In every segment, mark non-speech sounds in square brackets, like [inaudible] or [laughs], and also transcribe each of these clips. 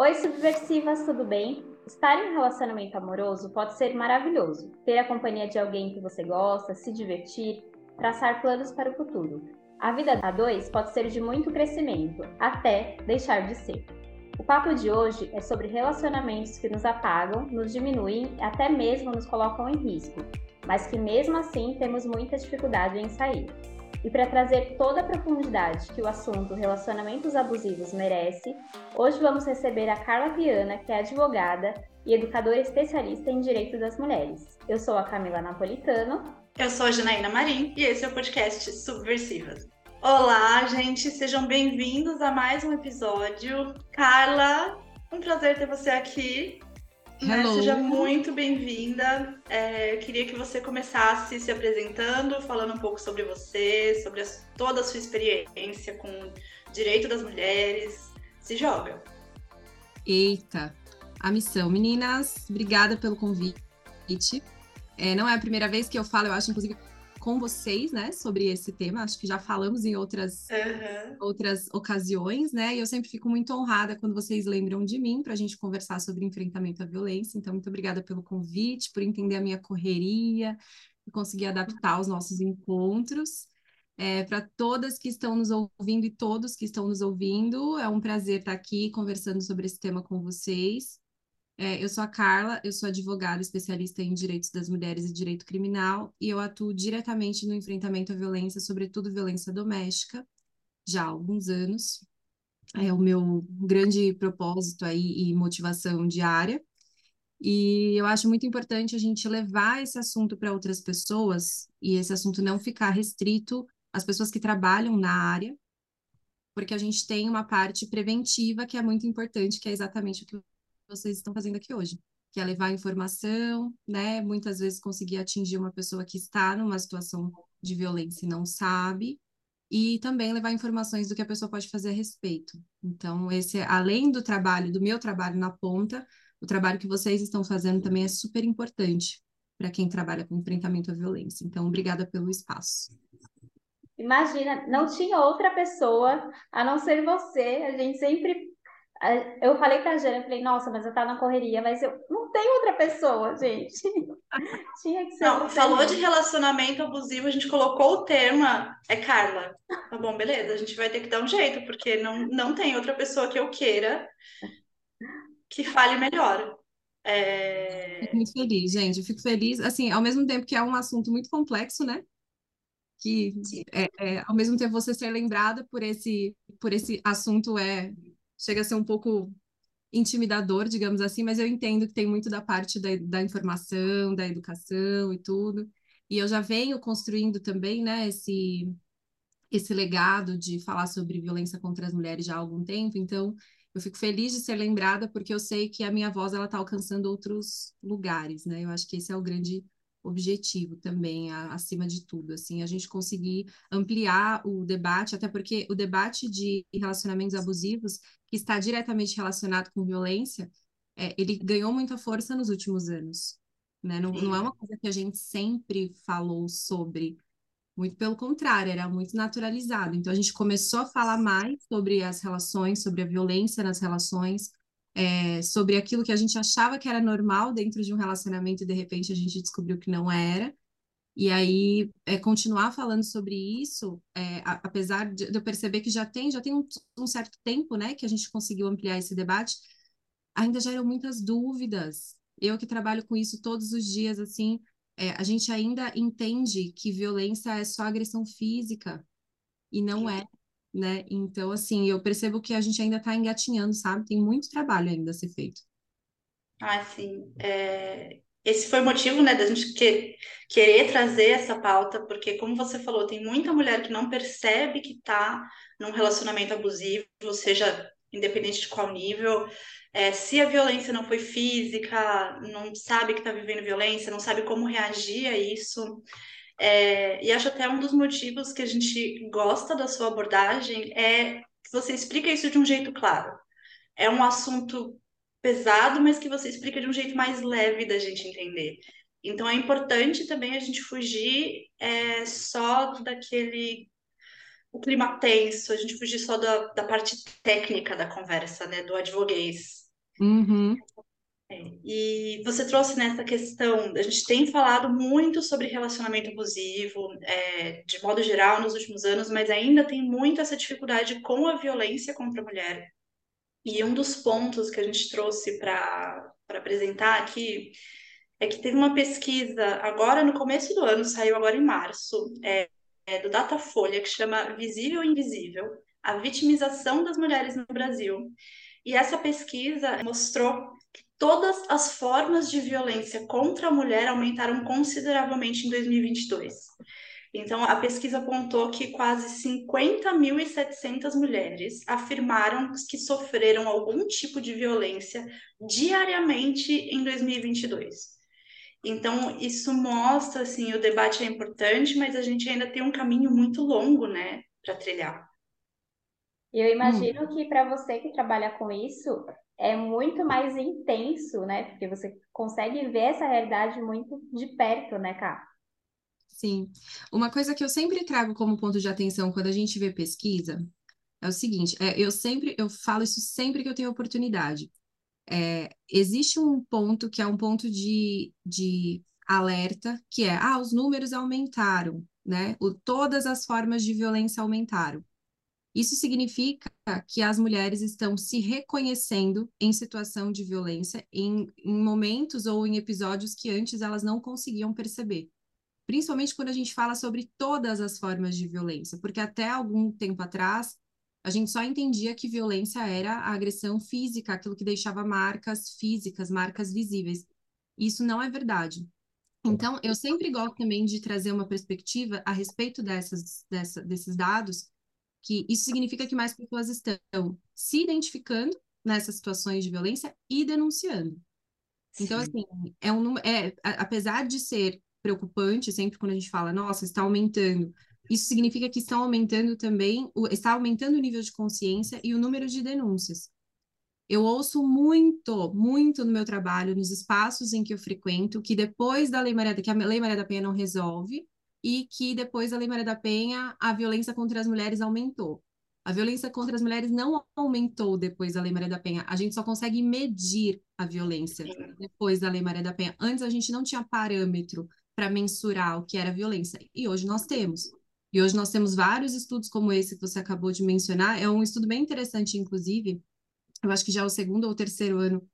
Oi, subversivas, tudo bem? Estar em um relacionamento amoroso pode ser maravilhoso. Ter a companhia de alguém que você gosta, se divertir, traçar planos para o futuro. A vida a dois pode ser de muito crescimento, até deixar de ser. O papo de hoje é sobre relacionamentos que nos apagam, nos diminuem e até mesmo nos colocam em risco, mas que mesmo assim temos muita dificuldade em sair. E para trazer toda a profundidade que o assunto relacionamentos abusivos merece, hoje vamos receber a Carla Piana, que é advogada e educadora especialista em direito das mulheres. Eu sou a Camila Napolitano. Eu sou a Janaína Marim e esse é o podcast Subversivas. Olá, gente, sejam bem-vindos a mais um episódio. Carla, um prazer ter você aqui. Né? Seja muito bem-vinda. É, eu queria que você começasse se apresentando, falando um pouco sobre você, sobre toda a sua experiência com direito das mulheres. Se joga. Eita, a missão. Meninas, obrigada pelo convite. É, não é a primeira vez que eu falo, eu acho, inclusive, com vocês, né, sobre esse tema. Acho que já falamos em outras, uhum. outras ocasiões, né? E eu sempre fico muito honrada quando vocês lembram de mim para a gente conversar sobre enfrentamento à violência. Então, muito obrigada pelo convite, por entender a minha correria e conseguir adaptar os nossos encontros. É, para todas que estão nos ouvindo e todos que estão nos ouvindo, é um prazer estar aqui conversando sobre esse tema com vocês. É, eu sou a Carla, eu sou advogada especialista em direitos das mulheres e direito criminal, e eu atuo diretamente no enfrentamento à violência, sobretudo violência doméstica, já há alguns anos. É o meu grande propósito aí e motivação diária. E eu acho muito importante a gente levar esse assunto para outras pessoas e esse assunto não ficar restrito às pessoas que trabalham na área, porque a gente tem uma parte preventiva que é muito importante, que é exatamente o que vocês estão fazendo aqui hoje, que é levar informação, né? Muitas vezes conseguir atingir uma pessoa que está numa situação de violência e não sabe, e também levar informações do que a pessoa pode fazer a respeito. Então, esse, além do trabalho, do meu trabalho na ponta, o trabalho que vocês estão fazendo também é super importante para quem trabalha com enfrentamento à violência. Então, obrigada pelo espaço. Imagina, não tinha outra pessoa a não ser você. A gente sempre eu falei pra Jana, eu falei, nossa, mas eu tava na correria, mas eu não tenho outra pessoa, gente. [laughs] Tinha que ser. Não, falou de relacionamento abusivo, a gente colocou o termo, é Carla. Tá bom, beleza, a gente vai ter que dar um jeito, porque não, não tem outra pessoa que eu queira que fale melhor. É... Fico muito feliz, gente. Eu fico feliz, assim, ao mesmo tempo que é um assunto muito complexo, né? Que é, é, ao mesmo tempo você ser lembrada por esse, por esse assunto é chega a ser um pouco intimidador, digamos assim, mas eu entendo que tem muito da parte da, da informação, da educação e tudo. E eu já venho construindo também, né, esse, esse legado de falar sobre violência contra as mulheres já há algum tempo, então eu fico feliz de ser lembrada porque eu sei que a minha voz ela está alcançando outros lugares, né? Eu acho que esse é o grande objetivo também, a, acima de tudo, assim, a gente conseguir ampliar o debate, até porque o debate de relacionamentos abusivos, que está diretamente relacionado com violência, é, ele ganhou muita força nos últimos anos, né? Não, não é uma coisa que a gente sempre falou sobre, muito pelo contrário, era muito naturalizado. Então a gente começou a falar mais sobre as relações, sobre a violência nas relações, é, sobre aquilo que a gente achava que era normal dentro de um relacionamento e de repente a gente descobriu que não era. E aí, é, continuar falando sobre isso, é, a, apesar de, eu perceber que já tem, já tem um, um, certo tempo, né, que a gente conseguiu ampliar esse debate, ainda geram muitas dúvidas. Eu que trabalho com isso todos os dias, assim, é, a gente ainda entende que violência é só agressão física, e não é né? Então, assim, eu percebo que a gente ainda está engatinhando, sabe? Tem muito trabalho ainda a ser feito. Ah, sim. É... Esse foi o motivo, né, da gente que... querer trazer essa pauta, porque, como você falou, tem muita mulher que não percebe que está num relacionamento abusivo, seja independente de qual nível. É, se a violência não foi física, não sabe que está vivendo violência, não sabe como reagir a isso. É, e acho até um dos motivos que a gente gosta da sua abordagem é que você explica isso de um jeito claro. É um assunto pesado, mas que você explica de um jeito mais leve da gente entender. Então é importante também a gente fugir é, só daquele o clima tenso, a gente fugir só da, da parte técnica da conversa, né, do advoguês. Uhum. E você trouxe nessa questão, a gente tem falado muito sobre relacionamento abusivo, é, de modo geral, nos últimos anos, mas ainda tem muito essa dificuldade com a violência contra a mulher. E um dos pontos que a gente trouxe para apresentar aqui é que teve uma pesquisa agora no começo do ano, saiu agora em março, é, é do Datafolha, que chama Visível e Invisível, a vitimização das mulheres no Brasil. E essa pesquisa mostrou todas as formas de violência contra a mulher aumentaram consideravelmente em 2022. Então, a pesquisa apontou que quase 50.700 mulheres afirmaram que sofreram algum tipo de violência diariamente em 2022. Então, isso mostra, assim, o debate é importante, mas a gente ainda tem um caminho muito longo, né, para trilhar. Eu imagino hum. que para você que trabalha com isso, é muito mais intenso, né? Porque você consegue ver essa realidade muito de perto, né, Cá? Sim. Uma coisa que eu sempre trago como ponto de atenção quando a gente vê pesquisa é o seguinte, é, eu sempre, eu falo isso sempre que eu tenho oportunidade. É, existe um ponto que é um ponto de, de alerta, que é, ah, os números aumentaram, né? O, todas as formas de violência aumentaram. Isso significa que as mulheres estão se reconhecendo em situação de violência em, em momentos ou em episódios que antes elas não conseguiam perceber. Principalmente quando a gente fala sobre todas as formas de violência, porque até algum tempo atrás a gente só entendia que violência era a agressão física, aquilo que deixava marcas físicas, marcas visíveis. Isso não é verdade. Então, eu sempre gosto também de trazer uma perspectiva a respeito dessas, dessa, desses dados, que isso significa que mais pessoas estão se identificando nessas situações de violência e denunciando. Então, Sim. Então, assim, é um é, apesar de ser preocupante sempre quando a gente fala, nossa, está aumentando, isso significa que estão aumentando também, está aumentando o nível de consciência e o número de denúncias. Eu ouço muito, muito no meu trabalho, nos espaços em que eu frequento, que depois da Lei Maria, que a Lei Maria da Penha não resolve, e que depois da Lei Maria da Penha a violência contra as mulheres aumentou. A violência contra as mulheres não aumentou depois da Lei Maria da Penha. A gente só consegue medir a violência depois da Lei Maria da Penha. Antes a gente não tinha parâmetro para mensurar o que era violência. E hoje nós temos. E hoje nós temos vários estudos como esse que você acabou de mencionar. É um estudo bem interessante, inclusive. Eu acho que já é o segundo ou terceiro ano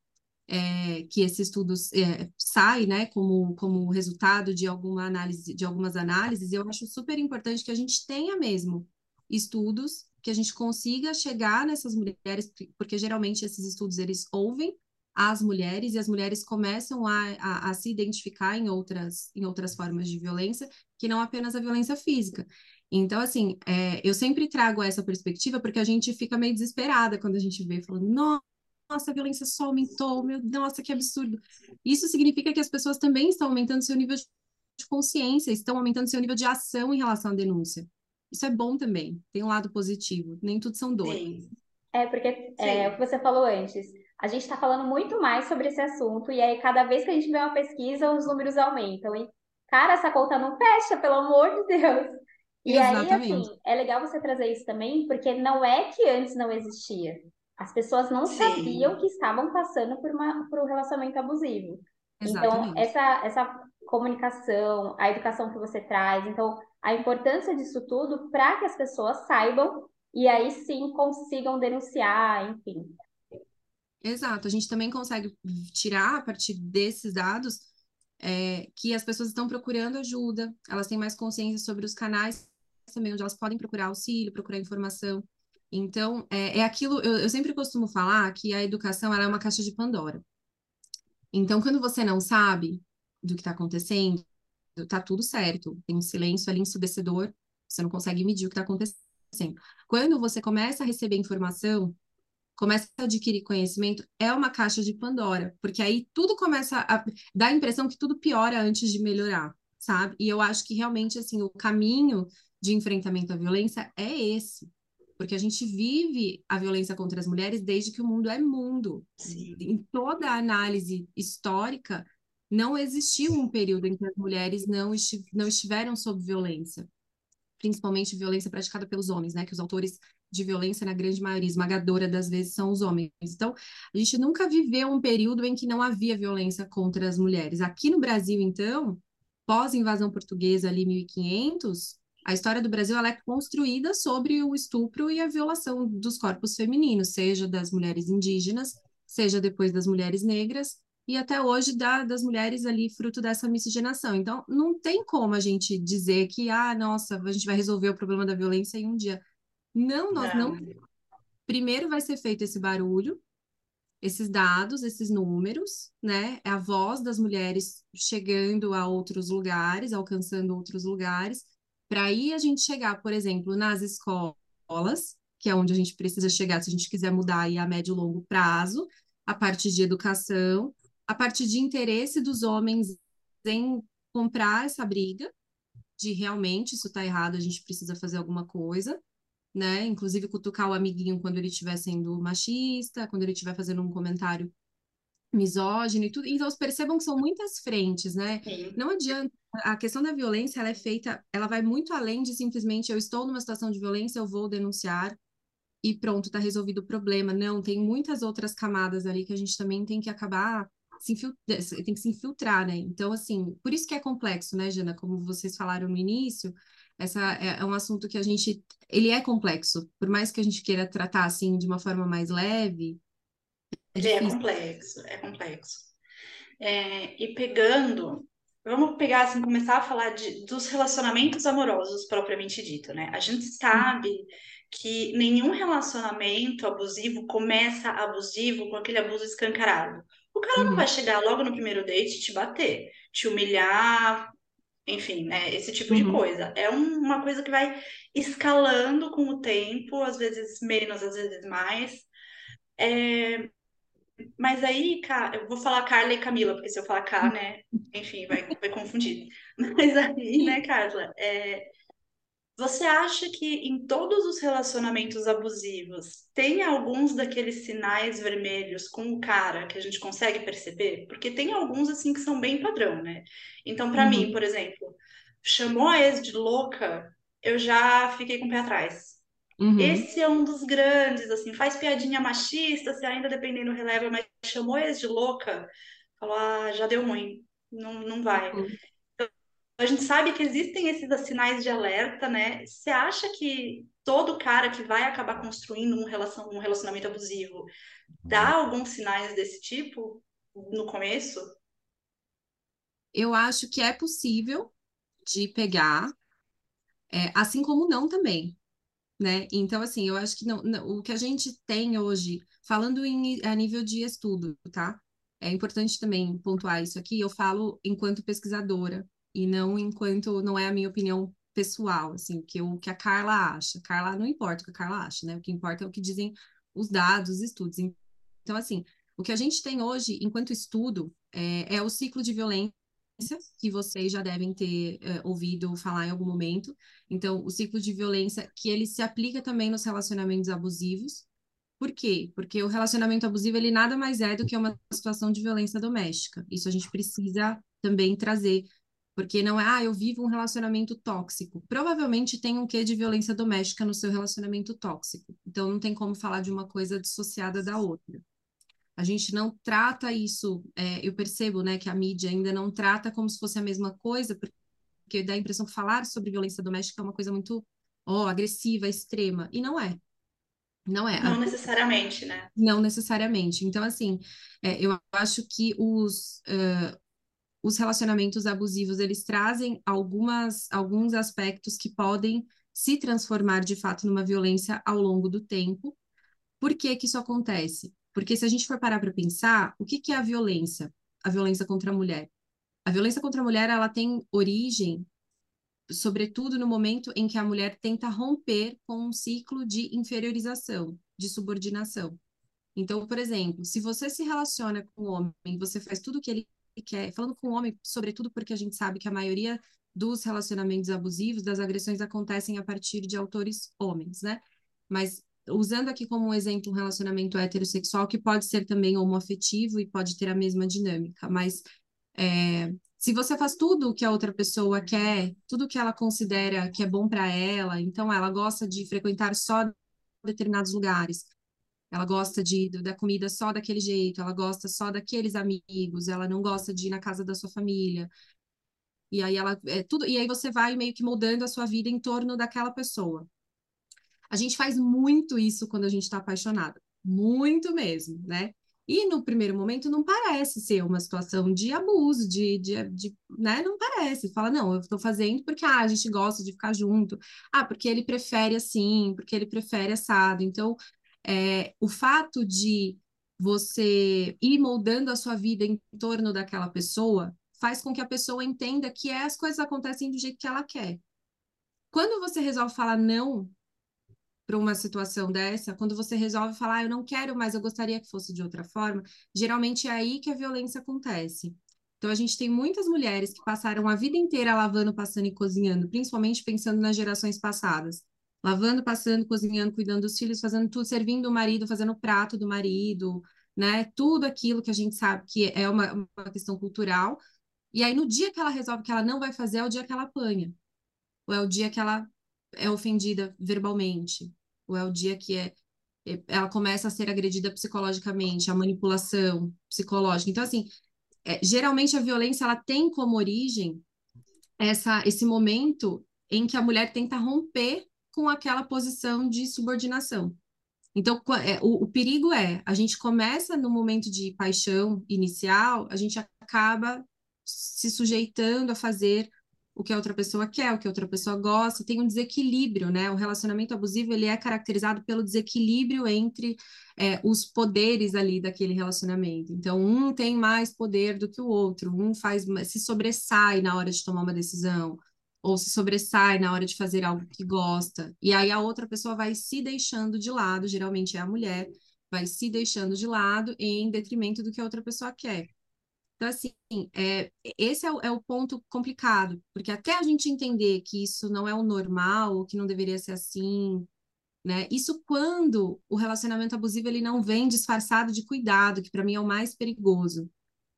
é, que esse estudo é, sai, né, como, como resultado de alguma análise, de algumas análises, eu acho super importante que a gente tenha mesmo estudos, que a gente consiga chegar nessas mulheres, porque geralmente esses estudos eles ouvem as mulheres e as mulheres começam a, a, a se identificar em outras, em outras formas de violência, que não apenas a violência física. Então, assim, é, eu sempre trago essa perspectiva porque a gente fica meio desesperada quando a gente vê, falando, nossa, a violência só aumentou, meu, nossa, que absurdo. Isso significa que as pessoas também estão aumentando seu nível de consciência, estão aumentando seu nível de ação em relação à denúncia. Isso é bom também, tem um lado positivo, nem tudo são dores. É, porque é, o que você falou antes, a gente está falando muito mais sobre esse assunto, e aí cada vez que a gente vê uma pesquisa, os números aumentam. E, cara, essa conta não fecha, pelo amor de Deus. E Exatamente. aí, assim, é legal você trazer isso também, porque não é que antes não existia. As pessoas não Sim. sabiam que estavam passando por, uma, por um relacionamento abusivo. Então, Exatamente. Então, essa, essa comunicação, a educação que você traz, então, a importância disso tudo para que as pessoas saibam e aí sim consigam denunciar, enfim. Exato, a gente também consegue tirar a partir desses dados é, que as pessoas estão procurando ajuda, elas têm mais consciência sobre os canais também onde elas podem procurar auxílio, procurar informação. Então, é, é aquilo, eu, eu, sempre costumo falar que a educação é uma caixa de Pandora. Então, quando você não sabe do que está acontecendo, tá tudo certo, tem um silêncio ali ensurdecedor, você não consegue medir o que está acontecendo. Quando você começa a receber informação, começa a adquirir conhecimento, é uma caixa de Pandora, porque aí tudo começa a dar a impressão que tudo piora antes de melhorar, sabe? E eu acho que realmente, assim, o caminho de enfrentamento à violência é esse porque a gente vive a violência contra as mulheres desde que o mundo é mundo. Sim. Em toda a análise histórica, não existiu um período em que as mulheres não, estiv não estiveram sob violência. principalmente violência praticada pelos homens, né? Que os autores de violência, na grande maioria, esmagadora das vezes, são os homens. Então, a gente nunca viveu um período em que não havia violência contra as mulheres. Aqui no Brasil, então, pós-invasão portuguesa, ali 1500, a história do Brasil é construída sobre o estupro e a violação dos corpos femininos, seja das mulheres indígenas, seja depois das mulheres negras, e até hoje da, das mulheres ali fruto dessa miscigenação. Então, não tem como a gente dizer que, ah, nossa, a gente vai resolver o problema da violência em um dia. Não, nós não. não. Primeiro vai ser feito esse barulho, esses dados, esses números, né? É a voz das mulheres chegando a outros lugares, alcançando outros lugares, para aí a gente chegar, por exemplo, nas escolas, que é onde a gente precisa chegar se a gente quiser mudar aí a médio e longo prazo, a partir de educação, a partir de interesse dos homens em comprar essa briga, de realmente isso está errado, a gente precisa fazer alguma coisa, né? Inclusive cutucar o amiguinho quando ele estiver sendo machista, quando ele estiver fazendo um comentário misógino e tudo. Então, percebam que são muitas frentes, né? Sim. Não adianta. A questão da violência, ela é feita, ela vai muito além de simplesmente eu estou numa situação de violência, eu vou denunciar e pronto, está resolvido o problema. Não, tem muitas outras camadas ali que a gente também tem que acabar se infiltrar, tem que se infiltrar, né? Então, assim, por isso que é complexo, né, Jana? Como vocês falaram no início, essa é, é um assunto que a gente, ele é complexo. Por mais que a gente queira tratar assim de uma forma mais leve, é é complexo, é complexo. É, e pegando, vamos pegar assim, começar a falar de, dos relacionamentos amorosos propriamente dito, né? A gente sabe que nenhum relacionamento abusivo começa abusivo com aquele abuso escancarado. O cara uhum. não vai chegar logo no primeiro date e te bater, te humilhar, enfim, né? Esse tipo uhum. de coisa. É um, uma coisa que vai escalando com o tempo, às vezes menos, às vezes mais. É... Mas aí, eu vou falar Carla e Camila, porque se eu falar K, né? Enfim, vai, vai confundir. [laughs] Mas aí, né, Carla? É... Você acha que em todos os relacionamentos abusivos tem alguns daqueles sinais vermelhos com o cara que a gente consegue perceber? Porque tem alguns assim que são bem padrão, né? Então, para uhum. mim, por exemplo, chamou a ex de louca, eu já fiquei com o pé atrás. Uhum. Esse é um dos grandes, assim, faz piadinha machista, se ainda dependendo releva, mas chamou ex de louca, falou, ah, já deu ruim, não, não vai. Uhum a gente sabe que existem esses sinais de alerta, né? Você acha que todo cara que vai acabar construindo um, relação, um relacionamento abusivo dá uhum. alguns sinais desse tipo no começo? Eu acho que é possível de pegar, é, assim como não também, né? Então, assim, eu acho que não, não, o que a gente tem hoje, falando em, a nível de estudo, tá? É importante também pontuar isso aqui, eu falo enquanto pesquisadora, e não enquanto não é a minha opinião pessoal, assim, que o que a Carla acha. Carla não importa o que a Carla acha, né? O que importa é o que dizem os dados, os estudos. Então, assim, o que a gente tem hoje, enquanto estudo, é, é o ciclo de violência que vocês já devem ter é, ouvido falar em algum momento. Então, o ciclo de violência que ele se aplica também nos relacionamentos abusivos. Por quê? Porque o relacionamento abusivo ele nada mais é do que uma situação de violência doméstica. Isso a gente precisa também trazer porque não é, ah, eu vivo um relacionamento tóxico. Provavelmente tem um quê de violência doméstica no seu relacionamento tóxico. Então não tem como falar de uma coisa dissociada da outra. A gente não trata isso, é, eu percebo, né, que a mídia ainda não trata como se fosse a mesma coisa, porque dá a impressão que falar sobre violência doméstica é uma coisa muito, ó, oh, agressiva, extrema. E não é. Não é. Não necessariamente, né? Não necessariamente. Então, assim, é, eu acho que os, uh, os relacionamentos abusivos, eles trazem algumas, alguns aspectos que podem se transformar de fato numa violência ao longo do tempo. Por que que isso acontece? Porque se a gente for parar para pensar, o que que é a violência? A violência contra a mulher. A violência contra a mulher, ela tem origem sobretudo no momento em que a mulher tenta romper com um ciclo de inferiorização, de subordinação. Então, por exemplo, se você se relaciona com o homem, você faz tudo o que ele quer, falando com o homem, sobretudo porque a gente sabe que a maioria dos relacionamentos abusivos, das agressões acontecem a partir de autores homens, né? Mas usando aqui como um exemplo um relacionamento heterossexual que pode ser também homoafetivo e pode ter a mesma dinâmica, mas é, Se você faz tudo o que a outra pessoa quer, tudo que ela considera que é bom para ela, então ela gosta de frequentar só determinados lugares, ela gosta de, da comida só daquele jeito, ela gosta só daqueles amigos, ela não gosta de ir na casa da sua família. E aí ela é tudo, e aí você vai meio que moldando a sua vida em torno daquela pessoa. A gente faz muito isso quando a gente está apaixonada, muito mesmo, né? E no primeiro momento não parece ser uma situação de abuso, de, de, de né? Não parece. Fala, não, eu estou fazendo porque ah, a gente gosta de ficar junto. Ah, porque ele prefere assim, porque ele prefere assado. Então, é, o fato de você ir moldando a sua vida em torno daquela pessoa faz com que a pessoa entenda que as coisas acontecem do jeito que ela quer. Quando você resolve falar não para uma situação dessa, quando você resolve falar, ah, eu não quero mais, eu gostaria que fosse de outra forma, geralmente é aí que a violência acontece. Então, a gente tem muitas mulheres que passaram a vida inteira lavando, passando e cozinhando, principalmente pensando nas gerações passadas. Lavando, passando, cozinhando, cuidando dos filhos, fazendo tudo, servindo o marido, fazendo o prato do marido, né? Tudo aquilo que a gente sabe que é uma, uma questão cultural. E aí, no dia que ela resolve que ela não vai fazer, é o dia que ela apanha. Ou é o dia que ela é ofendida verbalmente, ou é o dia que é, é, ela começa a ser agredida psicologicamente, a manipulação psicológica. Então, assim, é, geralmente a violência ela tem como origem essa, esse momento em que a mulher tenta romper com aquela posição de subordinação. Então, é, o, o, perigo é, a gente começa no momento de paixão inicial, a gente acaba se sujeitando a fazer o que a outra pessoa quer, o que a outra pessoa gosta, tem um desequilíbrio, né? O relacionamento abusivo ele é caracterizado pelo desequilíbrio entre é, os poderes ali daquele relacionamento. Então, um tem mais poder do que o outro, um faz se sobressai na hora de tomar uma decisão, ou se sobressai na hora de fazer algo que gosta, e aí a outra pessoa vai se deixando de lado, geralmente é a mulher, vai se deixando de lado em detrimento do que a outra pessoa quer. Então, assim, é, esse é o, é o, ponto complicado, porque até a gente entender que isso não é o normal, que não deveria ser assim, né? Isso quando o relacionamento abusivo ele não vem disfarçado de cuidado, que para mim é o mais perigoso.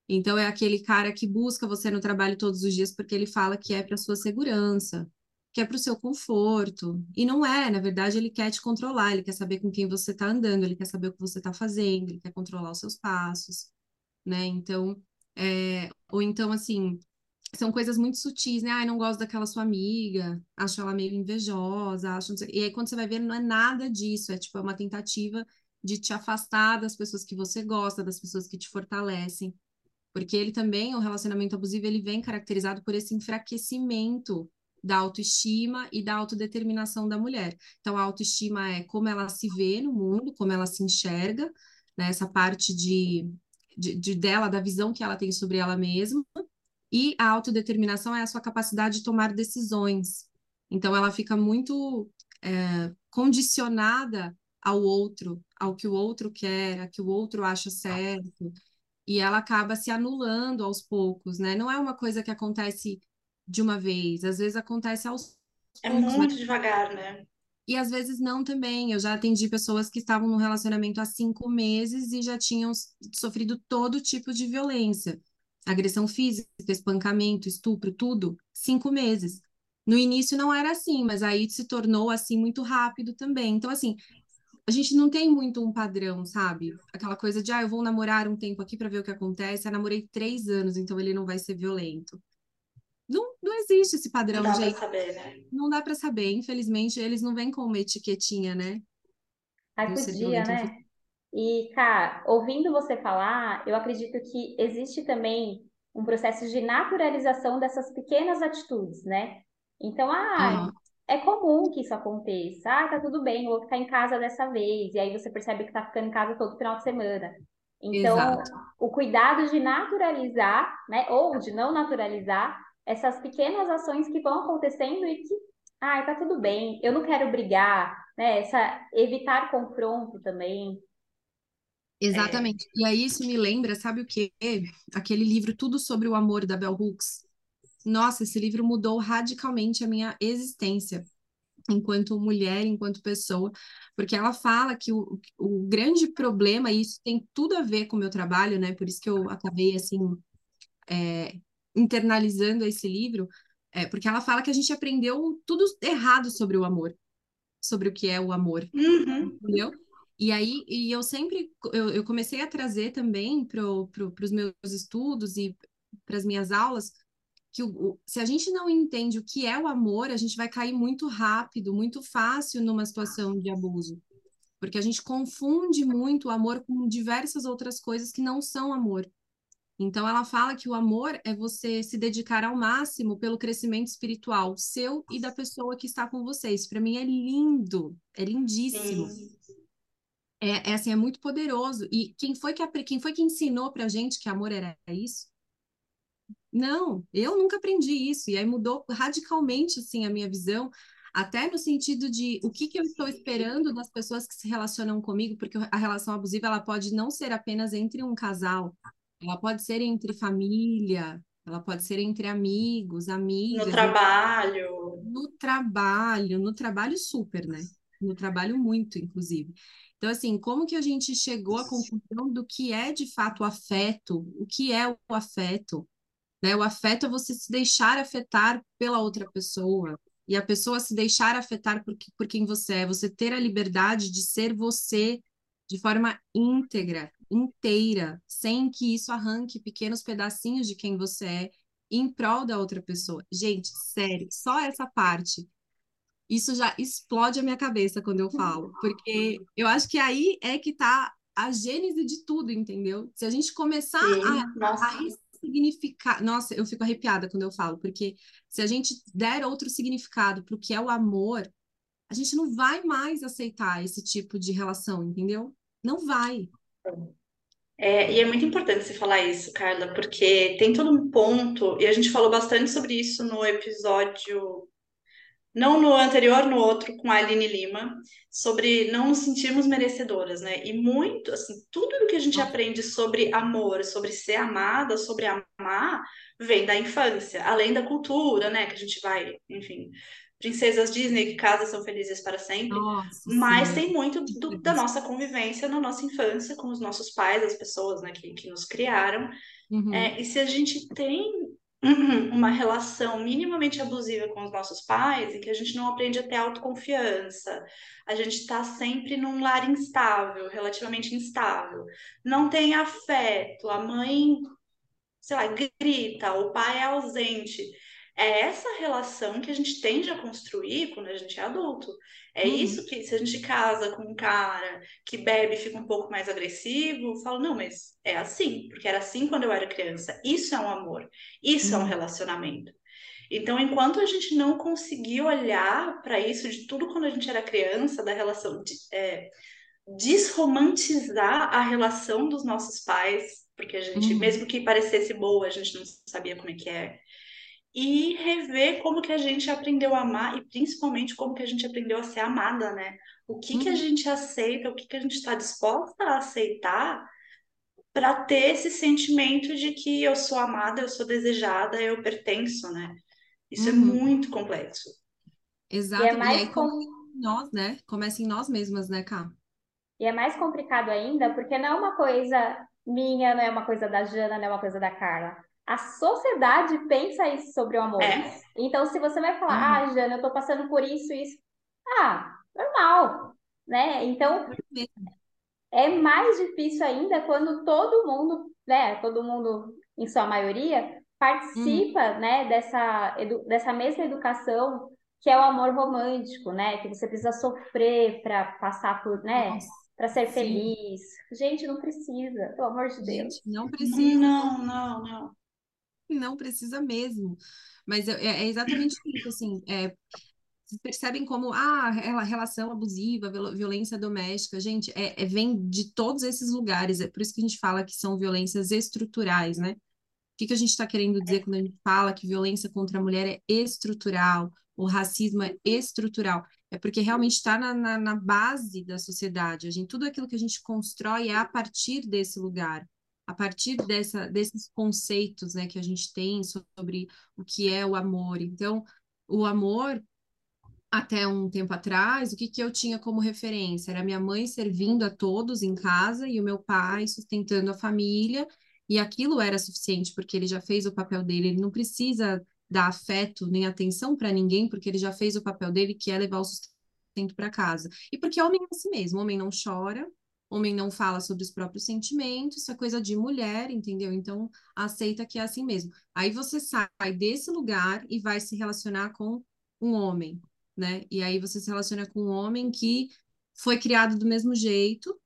Então, é aquele cara que busca você no trabalho todos os dias porque ele fala que é para sua segurança, que é para o seu conforto. E não é, na verdade, ele quer te controlar, ele quer saber com quem você está andando, ele quer saber o que você está fazendo, ele quer controlar os seus passos, né? Então, é, ou então, assim, são coisas muito sutis, né? Ai, não gosto daquela sua amiga, acho ela meio invejosa, acho... E aí, quando você vai ver, não é nada disso, é tipo é uma tentativa de te afastar das pessoas que você gosta, das pessoas que te fortalecem. Porque ele também, o relacionamento abusivo, ele vem caracterizado por esse enfraquecimento da autoestima e da autodeterminação da mulher. Então, a autoestima é como ela se vê no mundo, como ela se enxerga, né? Essa parte de de, de, dela, da visão que ela tem sobre ela mesma, e a autodeterminação é a sua capacidade de tomar decisões. Então, ela fica muito é, condicionada ao outro, ao que o outro quer, a que o outro acha certo, e ela acaba se anulando aos poucos, né? Não é uma coisa que acontece de uma vez, às vezes acontece aos é poucos. É muito mas... devagar, né? E às vezes não também. Eu já atendi pessoas que estavam no relacionamento há cinco meses e já tinham sofrido todo tipo de violência. Agressão física, espancamento, estupro, tudo. Cinco meses. No início não era assim, mas aí se tornou assim muito rápido também. Então, assim, a gente não tem muito um padrão, sabe? Aquela coisa de, ah, eu vou namorar um tempo aqui para ver o que acontece. Eu namorei três anos, então ele não vai ser violento. Não, não existe esse padrão, não dá gente. Pra saber, né? Não dá para saber. Infelizmente, eles não vêm com uma etiquetinha, né? Ai, podia, né? E, cara, ouvindo você falar, eu acredito que existe também um processo de naturalização dessas pequenas atitudes, né? Então, ah, é comum que isso aconteça. Ah, tá tudo bem, vou ficar em casa dessa vez. E aí você percebe que tá ficando em casa todo final de semana. Então, Exato. o cuidado de naturalizar, né, ou de não naturalizar, essas pequenas ações que vão acontecendo e que, ai, tá tudo bem, eu não quero brigar, né? Essa, evitar confronto também. Exatamente. É... E aí isso me lembra, sabe o quê? Aquele livro Tudo sobre o Amor da Bell Hooks. Nossa, esse livro mudou radicalmente a minha existência enquanto mulher, enquanto pessoa, porque ela fala que o, o grande problema, e isso tem tudo a ver com o meu trabalho, né? Por isso que eu acabei assim é, internalizando esse livro, é, porque ela fala que a gente aprendeu tudo errado sobre o amor, sobre o que é o amor, uhum. entendeu? E aí, e eu sempre, eu, eu comecei a trazer também para pro, os meus estudos e para as minhas aulas, que o, se a gente não entende o que é o amor, a gente vai cair muito rápido, muito fácil numa situação de abuso. Porque a gente confunde muito o amor com diversas outras coisas que não são amor. Então, ela fala que o amor é você se dedicar ao máximo pelo crescimento espiritual seu e da pessoa que está com vocês. Para mim é lindo, é lindíssimo. É, é, assim, é muito poderoso. E quem foi que, quem foi que ensinou pra gente que amor era isso? Não, eu nunca aprendi isso. E aí mudou radicalmente, assim, a minha visão, até no sentido de o que, que eu estou esperando das pessoas que se relacionam comigo, porque a relação abusiva, ela pode não ser apenas entre um casal, ela pode ser entre família, ela pode ser entre amigos, amigas. No trabalho. No trabalho, no trabalho super, né? No trabalho muito, inclusive. Então, assim, como que a gente chegou à conclusão do que é de fato o afeto? O que é o afeto? Né? O afeto é você se deixar afetar pela outra pessoa. E a pessoa se deixar afetar por, por quem você é. Você ter a liberdade de ser você de forma íntegra, inteira, sem que isso arranque pequenos pedacinhos de quem você é em prol da outra pessoa. Gente, sério, só essa parte isso já explode a minha cabeça quando eu falo, porque eu acho que aí é que está a gênese de tudo, entendeu? Se a gente começar Sim, a, a ressignificar. Nossa, eu fico arrepiada quando eu falo, porque se a gente der outro significado para o que é o amor, a gente não vai mais aceitar esse tipo de relação, entendeu? Não vai. É, e é muito importante você falar isso, Carla, porque tem todo um ponto, e a gente falou bastante sobre isso no episódio não no anterior, no outro, com a Aline Lima, sobre não nos sentirmos merecedoras, né? E muito, assim, tudo o que a gente aprende sobre amor, sobre ser amada, sobre amar, vem da infância, além da cultura, né? Que a gente vai, enfim, princesas Disney que casam são felizes para sempre, Nossa, mas sim. tem muito do, da nossa convivência na nossa infância com os nossos pais, as pessoas né, que, que nos criaram. Uhum. É, e se a gente tem Uhum, uma relação minimamente abusiva com os nossos pais, em que a gente não aprende a ter autoconfiança, a gente está sempre num lar instável, relativamente instável, não tem afeto, a mãe, sei lá, grita, o pai é ausente é essa relação que a gente tende a construir quando a gente é adulto. É uhum. isso que, se a gente casa com um cara que bebe e fica um pouco mais agressivo, eu falo, não, mas é assim, porque era assim quando eu era criança. Isso é um amor, isso uhum. é um uhum. relacionamento. Então, enquanto a gente não conseguir olhar para isso de tudo quando a gente era criança, da relação, de, é, desromantizar a relação dos nossos pais, porque a gente, uhum. mesmo que parecesse boa, a gente não sabia como é que é e rever como que a gente aprendeu a amar e principalmente como que a gente aprendeu a ser amada, né? O que uhum. que a uhum. gente aceita, o que que a gente está disposta a aceitar para ter esse sentimento de que eu sou amada, eu sou desejada, eu pertenço, né? Isso é uhum. é muito complexo. Exato. E, é mais e aí, com... nós, né? Começa em nós mesmas, né, Cá? E é mais complicado ainda, porque não é uma coisa minha, não é uma coisa da Jana, não é uma coisa da Carla a sociedade pensa isso sobre o amor. É. Então, se você vai falar, uhum. ah, Jana, eu tô passando por isso, isso, ah, normal, né? Então, é mais difícil ainda quando todo mundo, né, todo mundo, em sua maioria, participa, uhum. né, dessa, dessa mesma educação que é o amor romântico, né? Que você precisa sofrer para passar por, né? Para ser Sim. feliz. Gente, não precisa, pelo amor de Deus. Gente, não precisa. Não, não, não não precisa mesmo. Mas é, é exatamente isso, assim, é, vocês percebem como ah, a relação abusiva, violência doméstica, gente, é, é, vem de todos esses lugares, é por isso que a gente fala que são violências estruturais, né? O que, que a gente está querendo dizer quando a gente fala que violência contra a mulher é estrutural, o racismo é estrutural? É porque realmente está na, na, na base da sociedade. A gente, tudo aquilo que a gente constrói é a partir desse lugar a partir dessa, desses conceitos né, que a gente tem sobre o que é o amor. Então, o amor, até um tempo atrás, o que, que eu tinha como referência? Era minha mãe servindo a todos em casa e o meu pai sustentando a família e aquilo era suficiente porque ele já fez o papel dele, ele não precisa dar afeto nem atenção para ninguém porque ele já fez o papel dele, que é levar o sustento para casa. E porque homem é assim mesmo, homem não chora, homem não fala sobre os próprios sentimentos, isso é coisa de mulher, entendeu? Então, aceita que é assim mesmo. Aí você sai desse lugar e vai se relacionar com um homem, né? E aí você se relaciona com um homem que foi criado do mesmo jeito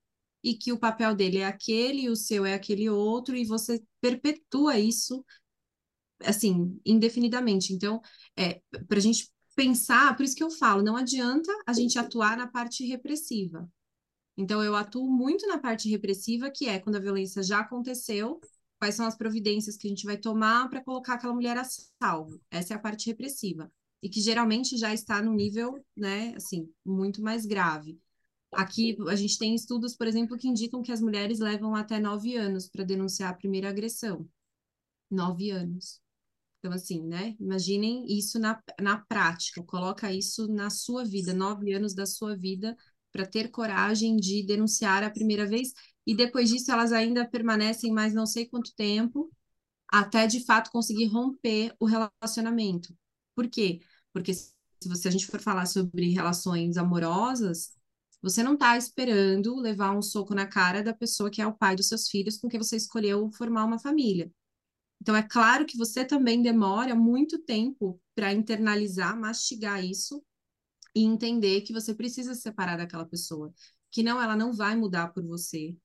e que o papel dele é aquele o seu é aquele outro e você perpetua isso assim, indefinidamente. Então, é, para a gente pensar, por isso que eu falo, não adianta a gente atuar na parte repressiva. Então, eu atuo muito na parte repressiva, que é quando a violência já aconteceu, quais são as providências que a gente vai tomar para colocar aquela mulher a salvo. Essa é a parte repressiva. E que geralmente já está no nível, né, assim, muito mais grave. Aqui a gente tem estudos, por exemplo, que indicam que as mulheres levam até nove anos para denunciar a primeira agressão. Nove anos. Então, assim, né? Imaginem isso na, na prática, coloca isso na sua vida, nove anos da sua vida, para ter coragem de denunciar a primeira vez, e depois disso elas ainda permanecem mais não sei quanto tempo, até de fato conseguir romper o relacionamento. Por quê? Porque se você, a gente for falar sobre relações amorosas, você não está esperando levar um soco na cara da pessoa que é o pai dos seus filhos com quem você escolheu formar uma família. Então, é claro que você também demora muito tempo para internalizar, mastigar isso e entender que você precisa se separar daquela pessoa, que não, ela não vai mudar por você.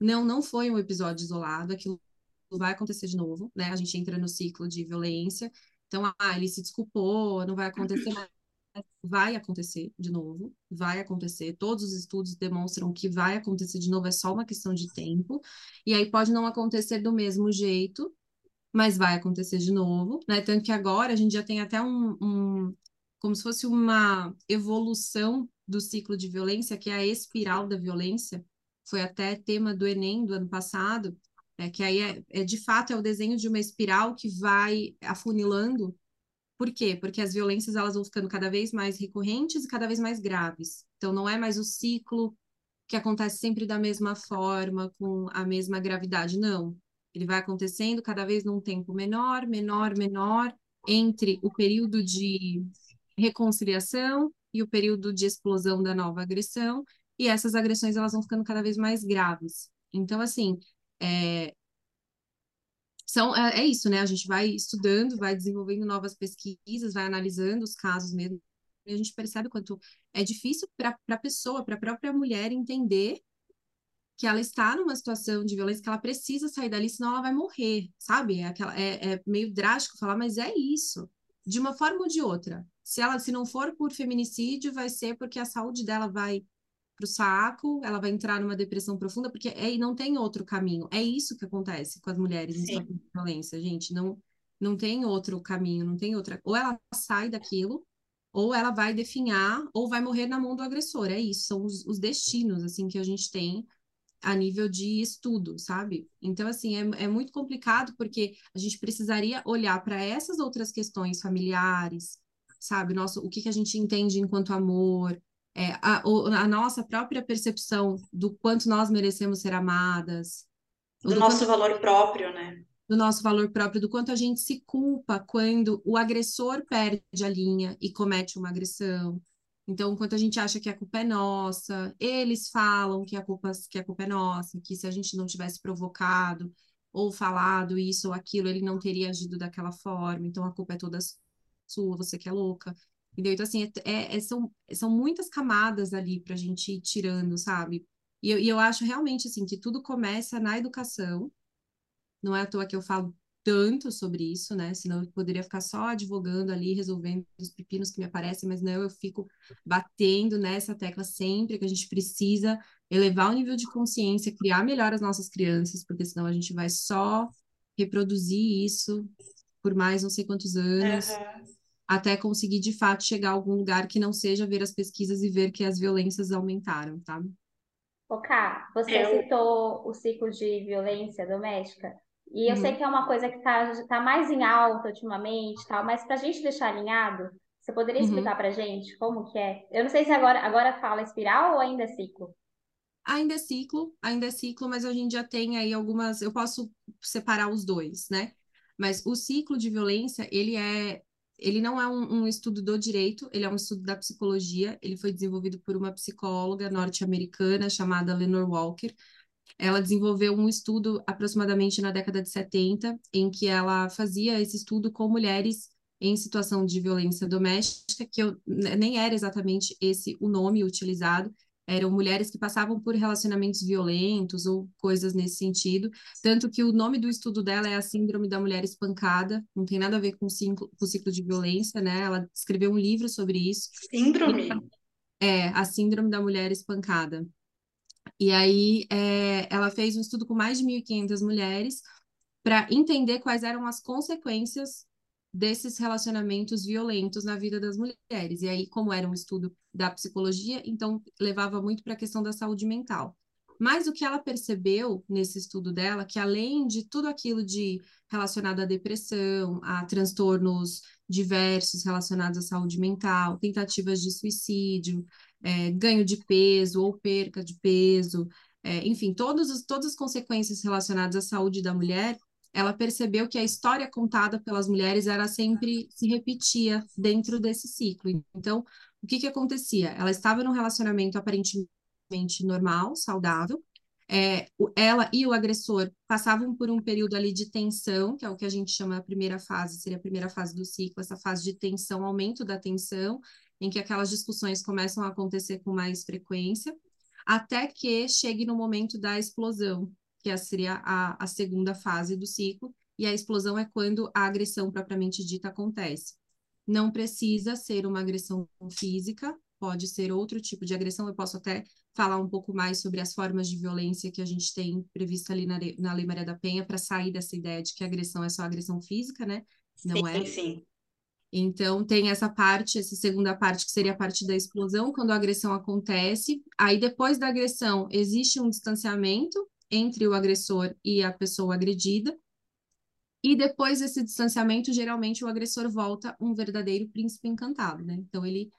Não, não foi um episódio isolado, aquilo vai acontecer de novo, né? A gente entra no ciclo de violência. Então, ah, ele se desculpou, não vai acontecer mais. Vai acontecer de novo, vai acontecer. Todos os estudos demonstram que vai acontecer de novo, é só uma questão de tempo. E aí pode não acontecer do mesmo jeito, mas vai acontecer de novo, né? Tanto que agora a gente já tem até um, um como se fosse uma evolução do ciclo de violência, que é a espiral da violência. Foi até tema do Enem do ano passado, é, que aí é, é de fato é o desenho de uma espiral que vai afunilando. Por quê? Porque as violências elas vão ficando cada vez mais recorrentes e cada vez mais graves. Então não é mais o ciclo que acontece sempre da mesma forma, com a mesma gravidade, não. Ele vai acontecendo cada vez num tempo menor, menor, menor, entre o período de reconciliação e o período de explosão da nova agressão, e essas agressões elas vão ficando cada vez mais graves. Então, assim, é, são, é, é isso, né? A gente vai estudando, vai desenvolvendo novas pesquisas, vai analisando os casos mesmo, e a gente percebe quanto é difícil para a pessoa, para a própria mulher entender que ela está numa situação de violência que ela precisa sair dali, senão ela vai morrer, sabe? É, aquela, é, é meio drástico falar, mas é isso. De uma forma ou de outra. Se ela, se não for por feminicídio, vai ser porque a saúde dela vai para o saco, ela vai entrar numa depressão profunda, porque é, não tem outro caminho. É isso que acontece com as mulheres em violência, gente. Não, não tem outro caminho, não tem outra. Ou ela sai daquilo, ou ela vai definhar, ou vai morrer na mão do agressor. É isso, são os, os destinos assim que a gente tem a nível de estudo, sabe? Então, assim, é, é muito complicado porque a gente precisaria olhar para essas outras questões familiares, sabe? Nosso, o que, que a gente entende enquanto amor, é, a, a nossa própria percepção do quanto nós merecemos ser amadas. Do, do nosso quanto... valor próprio, né? do nosso valor próprio, do quanto a gente se culpa quando o agressor perde a linha e comete uma agressão, então, enquanto a gente acha que a culpa é nossa, eles falam que a culpa, que a culpa é nossa, que se a gente não tivesse provocado ou falado isso ou aquilo, ele não teria agido daquela forma, então a culpa é toda sua, você que é louca. Entendeu? Então, assim, é, é, é são, são muitas camadas ali para a gente ir tirando, sabe? E eu, e eu acho realmente, assim, que tudo começa na educação, não é à toa que eu falo tanto sobre isso, né? Senão eu poderia ficar só advogando ali, resolvendo os pepinos que me aparecem, mas não, eu fico batendo nessa tecla sempre que a gente precisa elevar o nível de consciência, criar melhor as nossas crianças, porque senão a gente vai só reproduzir isso por mais não sei quantos anos, uhum. até conseguir de fato chegar a algum lugar que não seja ver as pesquisas e ver que as violências aumentaram, tá? Oká, você eu... citou o ciclo de violência doméstica. E eu uhum. sei que é uma coisa que está tá mais em alta ultimamente, tal, mas para a gente deixar alinhado, você poderia uhum. explicar uhum. para gente como que é? Eu não sei se agora, agora fala espiral ou ainda é ciclo. Ainda é ciclo, ainda é ciclo, mas a gente já tem aí algumas. Eu posso separar os dois, né? Mas o ciclo de violência, ele é. Ele não é um, um estudo do direito, ele é um estudo da psicologia. Ele foi desenvolvido por uma psicóloga norte-americana chamada Lenore Walker. Ela desenvolveu um estudo aproximadamente na década de 70, em que ela fazia esse estudo com mulheres em situação de violência doméstica, que eu, nem era exatamente esse o nome utilizado, eram mulheres que passavam por relacionamentos violentos ou coisas nesse sentido, tanto que o nome do estudo dela é a Síndrome da Mulher Espancada, não tem nada a ver com o ciclo, com o ciclo de violência, né? Ela escreveu um livro sobre isso. Síndrome? É, a Síndrome da Mulher Espancada. E aí é, ela fez um estudo com mais de 1.500 mulheres para entender quais eram as consequências desses relacionamentos violentos na vida das mulheres. E aí, como era um estudo da psicologia, então levava muito para a questão da saúde mental. Mas o que ela percebeu nesse estudo dela, que além de tudo aquilo de relacionado à depressão, a transtornos diversos relacionados à saúde mental, tentativas de suicídio, é, ganho de peso ou perca de peso, é, enfim, todos todas as consequências relacionadas à saúde da mulher, ela percebeu que a história contada pelas mulheres era sempre se repetia dentro desse ciclo. Então, o que que acontecia? Ela estava num relacionamento aparentemente normal, saudável. É, ela e o agressor passavam por um período ali de tensão, que é o que a gente chama a primeira fase, seria a primeira fase do ciclo, essa fase de tensão, aumento da tensão, em que aquelas discussões começam a acontecer com mais frequência, até que chegue no momento da explosão, que seria a, a segunda fase do ciclo, e a explosão é quando a agressão propriamente dita acontece. Não precisa ser uma agressão física, pode ser outro tipo de agressão. Eu posso até falar um pouco mais sobre as formas de violência que a gente tem prevista ali na, na Lei Maria da Penha, para sair dessa ideia de que a agressão é só agressão física, né? Não sim, é. Sim. Então, tem essa parte, essa segunda parte, que seria a parte da explosão, quando a agressão acontece. Aí, depois da agressão, existe um distanciamento, entre o agressor e a pessoa agredida. E depois desse distanciamento, geralmente o agressor volta um verdadeiro príncipe encantado, né? Então ele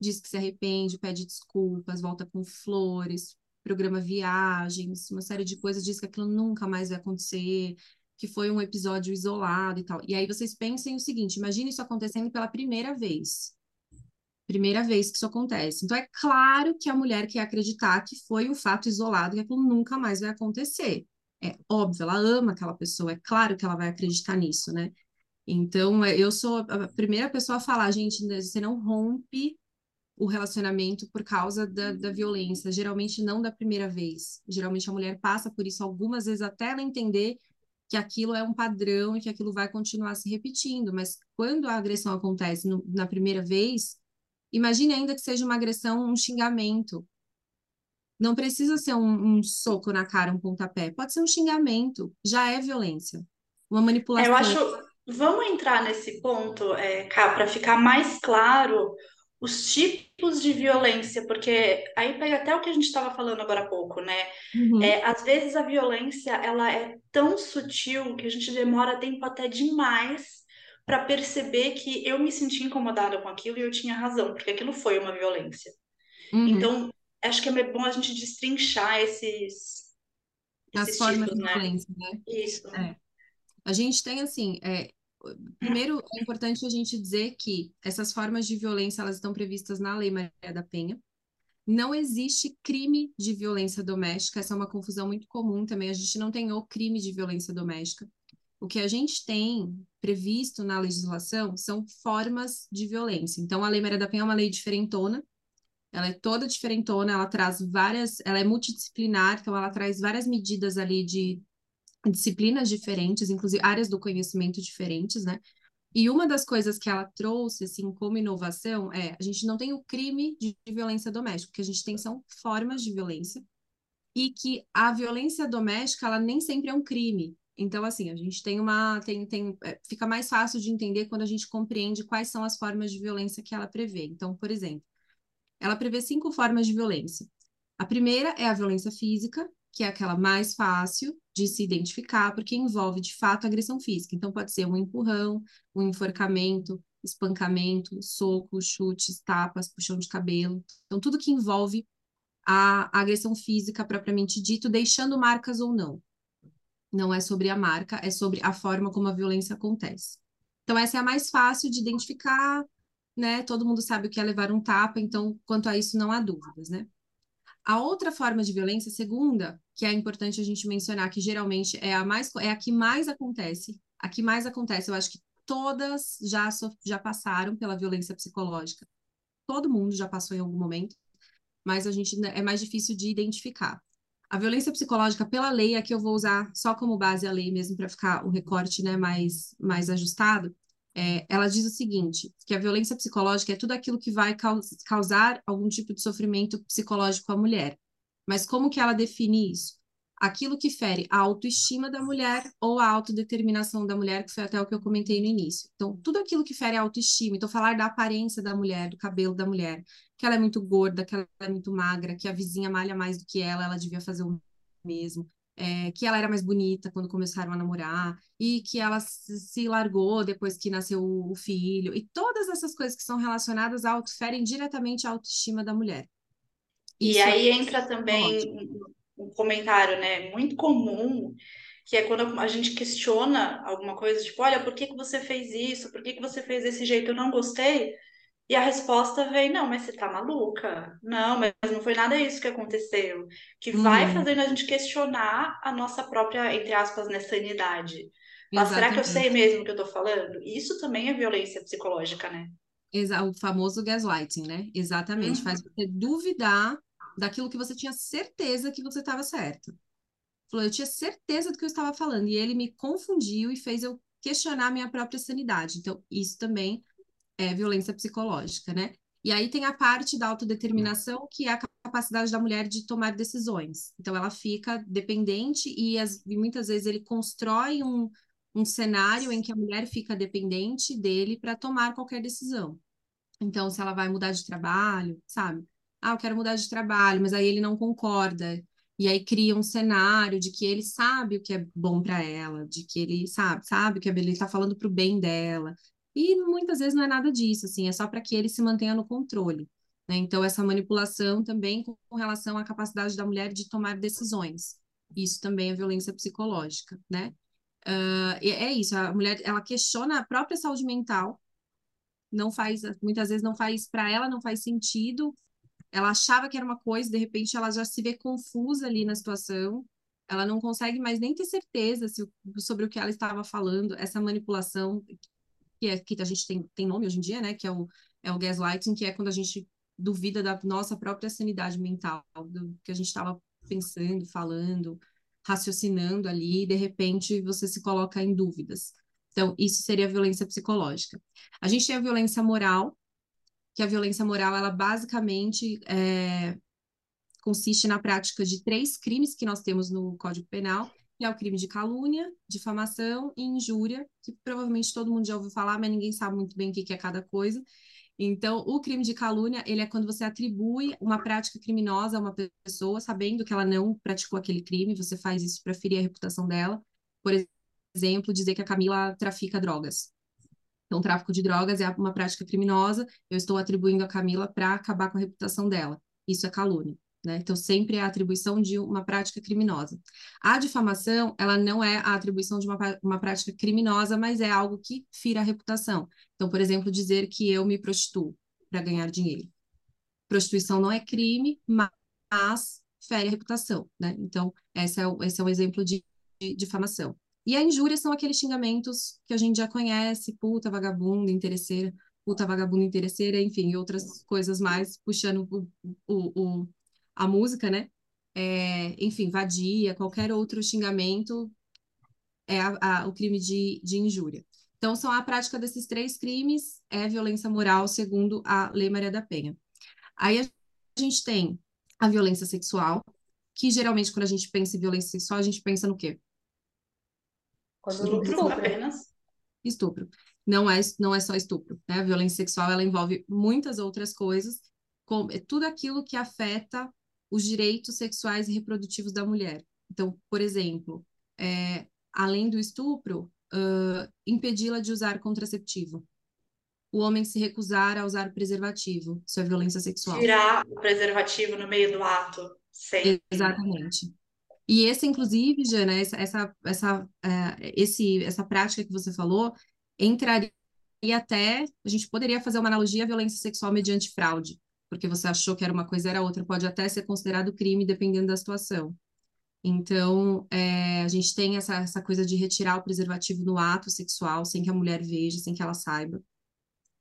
diz que se arrepende, pede desculpas, volta com flores, programa viagens, uma série de coisas, diz que aquilo nunca mais vai acontecer, que foi um episódio isolado e tal. E aí vocês pensem o seguinte: imagine isso acontecendo pela primeira vez primeira vez que isso acontece. Então, é claro que a mulher quer acreditar que foi um fato isolado, que aquilo nunca mais vai acontecer. É óbvio, ela ama aquela pessoa, é claro que ela vai acreditar nisso, né? Então, é, eu sou a primeira pessoa a falar, gente, você não rompe o relacionamento por causa da, da violência, geralmente não da primeira vez. Geralmente a mulher passa por isso algumas vezes até ela entender que aquilo é um padrão e que aquilo vai continuar se repetindo, mas quando a agressão acontece no, na primeira vez, Imagine ainda que seja uma agressão, um xingamento. Não precisa ser um, um soco na cara, um pontapé. Pode ser um xingamento. Já é violência. Uma manipulação. Eu acho. Vamos entrar nesse ponto, é, Cá, para ficar mais claro os tipos de violência, porque aí pega até o que a gente estava falando agora há pouco, né? Uhum. É, às vezes a violência ela é tão sutil que a gente demora tempo até demais para perceber que eu me senti incomodada com aquilo e eu tinha razão, porque aquilo foi uma violência. Uhum. Então, acho que é bom a gente destrinchar esses, As esses formas tipos, de né? violência, né? Isso. É. A gente tem, assim, é, primeiro é importante a gente dizer que essas formas de violência, elas estão previstas na Lei Maria da Penha, não existe crime de violência doméstica, essa é uma confusão muito comum também. A gente não tem o crime de violência doméstica. O que a gente tem previsto na legislação são formas de violência. Então, a Lei Maria da Penha é uma lei diferentona, ela é toda diferentona, ela traz várias, ela é multidisciplinar, então ela traz várias medidas ali de disciplinas diferentes, inclusive áreas do conhecimento diferentes, né? E uma das coisas que ela trouxe, assim, como inovação, é a gente não tem o crime de violência doméstica, o que a gente tem são formas de violência, e que a violência doméstica, ela nem sempre é um crime. Então, assim, a gente tem uma. Tem, tem, é, fica mais fácil de entender quando a gente compreende quais são as formas de violência que ela prevê. Então, por exemplo, ela prevê cinco formas de violência. A primeira é a violência física, que é aquela mais fácil de se identificar, porque envolve de fato agressão física. Então, pode ser um empurrão, um enforcamento, espancamento, soco, chutes, tapas, puxão de cabelo. Então, tudo que envolve a agressão física propriamente dito, deixando marcas ou não. Não é sobre a marca, é sobre a forma como a violência acontece. Então, essa é a mais fácil de identificar, né? Todo mundo sabe o que é levar um tapa, então, quanto a isso, não há dúvidas, né? A outra forma de violência, segunda, que é importante a gente mencionar, que geralmente é a mais é a que mais acontece, a que mais acontece, eu acho que todas já já passaram pela violência psicológica. Todo mundo já passou em algum momento, mas a gente é mais difícil de identificar. A violência psicológica pela lei, aqui eu vou usar só como base a lei mesmo para ficar o recorte né, mais, mais ajustado. É, ela diz o seguinte, que a violência psicológica é tudo aquilo que vai causar algum tipo de sofrimento psicológico à mulher. Mas como que ela define isso? Aquilo que fere a autoestima da mulher ou a autodeterminação da mulher, que foi até o que eu comentei no início. Então, tudo aquilo que fere a autoestima, então falar da aparência da mulher, do cabelo da mulher, que ela é muito gorda, que ela é muito magra, que a vizinha malha mais do que ela, ela devia fazer o mesmo é, que ela era mais bonita quando começaram a namorar, e que ela se largou depois que nasceu o filho, e todas essas coisas que são relacionadas ao ferem diretamente a autoestima da mulher. Isso e aí é... entra também um comentário, né, muito comum, que é quando a gente questiona alguma coisa, tipo, olha, por que, que você fez isso? Por que, que você fez desse jeito? Eu não gostei. E a resposta vem, não, mas você tá maluca? Não, mas não foi nada isso que aconteceu. Que vai uhum. fazendo a gente questionar a nossa própria, entre aspas, né, sanidade. Mas será que eu sei mesmo o que eu tô falando? Isso também é violência psicológica, né? O famoso gaslighting, né? Exatamente. Uhum. Faz você duvidar daquilo que você tinha certeza que você estava certo. Falou, eu tinha certeza do que eu estava falando. E ele me confundiu e fez eu questionar minha própria sanidade. Então, isso também é, violência psicológica, né? E aí tem a parte da autodeterminação, que é a capacidade da mulher de tomar decisões. Então, ela fica dependente e, as, e muitas vezes ele constrói um, um cenário em que a mulher fica dependente dele para tomar qualquer decisão. Então, se ela vai mudar de trabalho, sabe? Ah, eu quero mudar de trabalho, mas aí ele não concorda. E aí cria um cenário de que ele sabe o que é bom para ela, de que ele sabe, sabe que ele está falando para o bem dela, e muitas vezes não é nada disso, assim, é só para que ele se mantenha no controle. Né? Então, essa manipulação também com relação à capacidade da mulher de tomar decisões. Isso também é violência psicológica, né? Uh, é isso, a mulher, ela questiona a própria saúde mental, não faz, muitas vezes não faz, para ela não faz sentido, ela achava que era uma coisa, de repente ela já se vê confusa ali na situação, ela não consegue mais nem ter certeza se, sobre o que ela estava falando, essa manipulação que, é, que a gente tem, tem nome hoje em dia, né? Que é o, é o gaslighting, que é quando a gente duvida da nossa própria sanidade mental, do que a gente estava pensando, falando, raciocinando ali, e de repente você se coloca em dúvidas. Então, isso seria violência psicológica. A gente tem a violência moral, que a violência moral, ela basicamente é, consiste na prática de três crimes que nós temos no Código Penal, que é o crime de calúnia, difamação e injúria, que provavelmente todo mundo já ouviu falar, mas ninguém sabe muito bem o que é cada coisa. Então, o crime de calúnia, ele é quando você atribui uma prática criminosa a uma pessoa, sabendo que ela não praticou aquele crime, você faz isso para ferir a reputação dela. Por exemplo, dizer que a Camila trafica drogas. Então, tráfico de drogas é uma prática criminosa, eu estou atribuindo a Camila para acabar com a reputação dela. Isso é calúnia. Né? Então, sempre é a atribuição de uma prática criminosa. A difamação, ela não é a atribuição de uma, uma prática criminosa, mas é algo que fira a reputação. Então, por exemplo, dizer que eu me prostituo para ganhar dinheiro. Prostituição não é crime, mas fere a reputação, né? Então, esse é esse é o exemplo de, de difamação. E a injúria são aqueles xingamentos que a gente já conhece, puta, vagabunda, interesseira, puta, vagabunda, interesseira, enfim, outras coisas mais, puxando o, o, o a música, né? É, enfim, vadia, qualquer outro xingamento é a, a, o crime de, de injúria. Então, são a prática desses três crimes é violência moral, segundo a Lei Maria da Penha. Aí a gente tem a violência sexual, que geralmente quando a gente pensa em violência sexual, a gente pensa no quê? Quando estupro apenas. Estupro. Não é, não é só estupro, né? A violência sexual, ela envolve muitas outras coisas, como, é tudo aquilo que afeta os direitos sexuais e reprodutivos da mulher. Então, por exemplo, é, além do estupro, uh, impedi-la de usar contraceptivo. o homem se recusar a usar preservativo. Isso é violência sexual. Tirar o preservativo no meio do ato. Sim. Exatamente. E esse, inclusive, Jana, essa, essa, essa, uh, esse, essa prática que você falou entraria até. A gente poderia fazer uma analogia à violência sexual mediante fraude, porque você achou que era uma coisa, era outra. Pode até ser considerado crime, dependendo da situação. Então, é, a gente tem essa, essa coisa de retirar o preservativo no ato sexual, sem que a mulher veja, sem que ela saiba.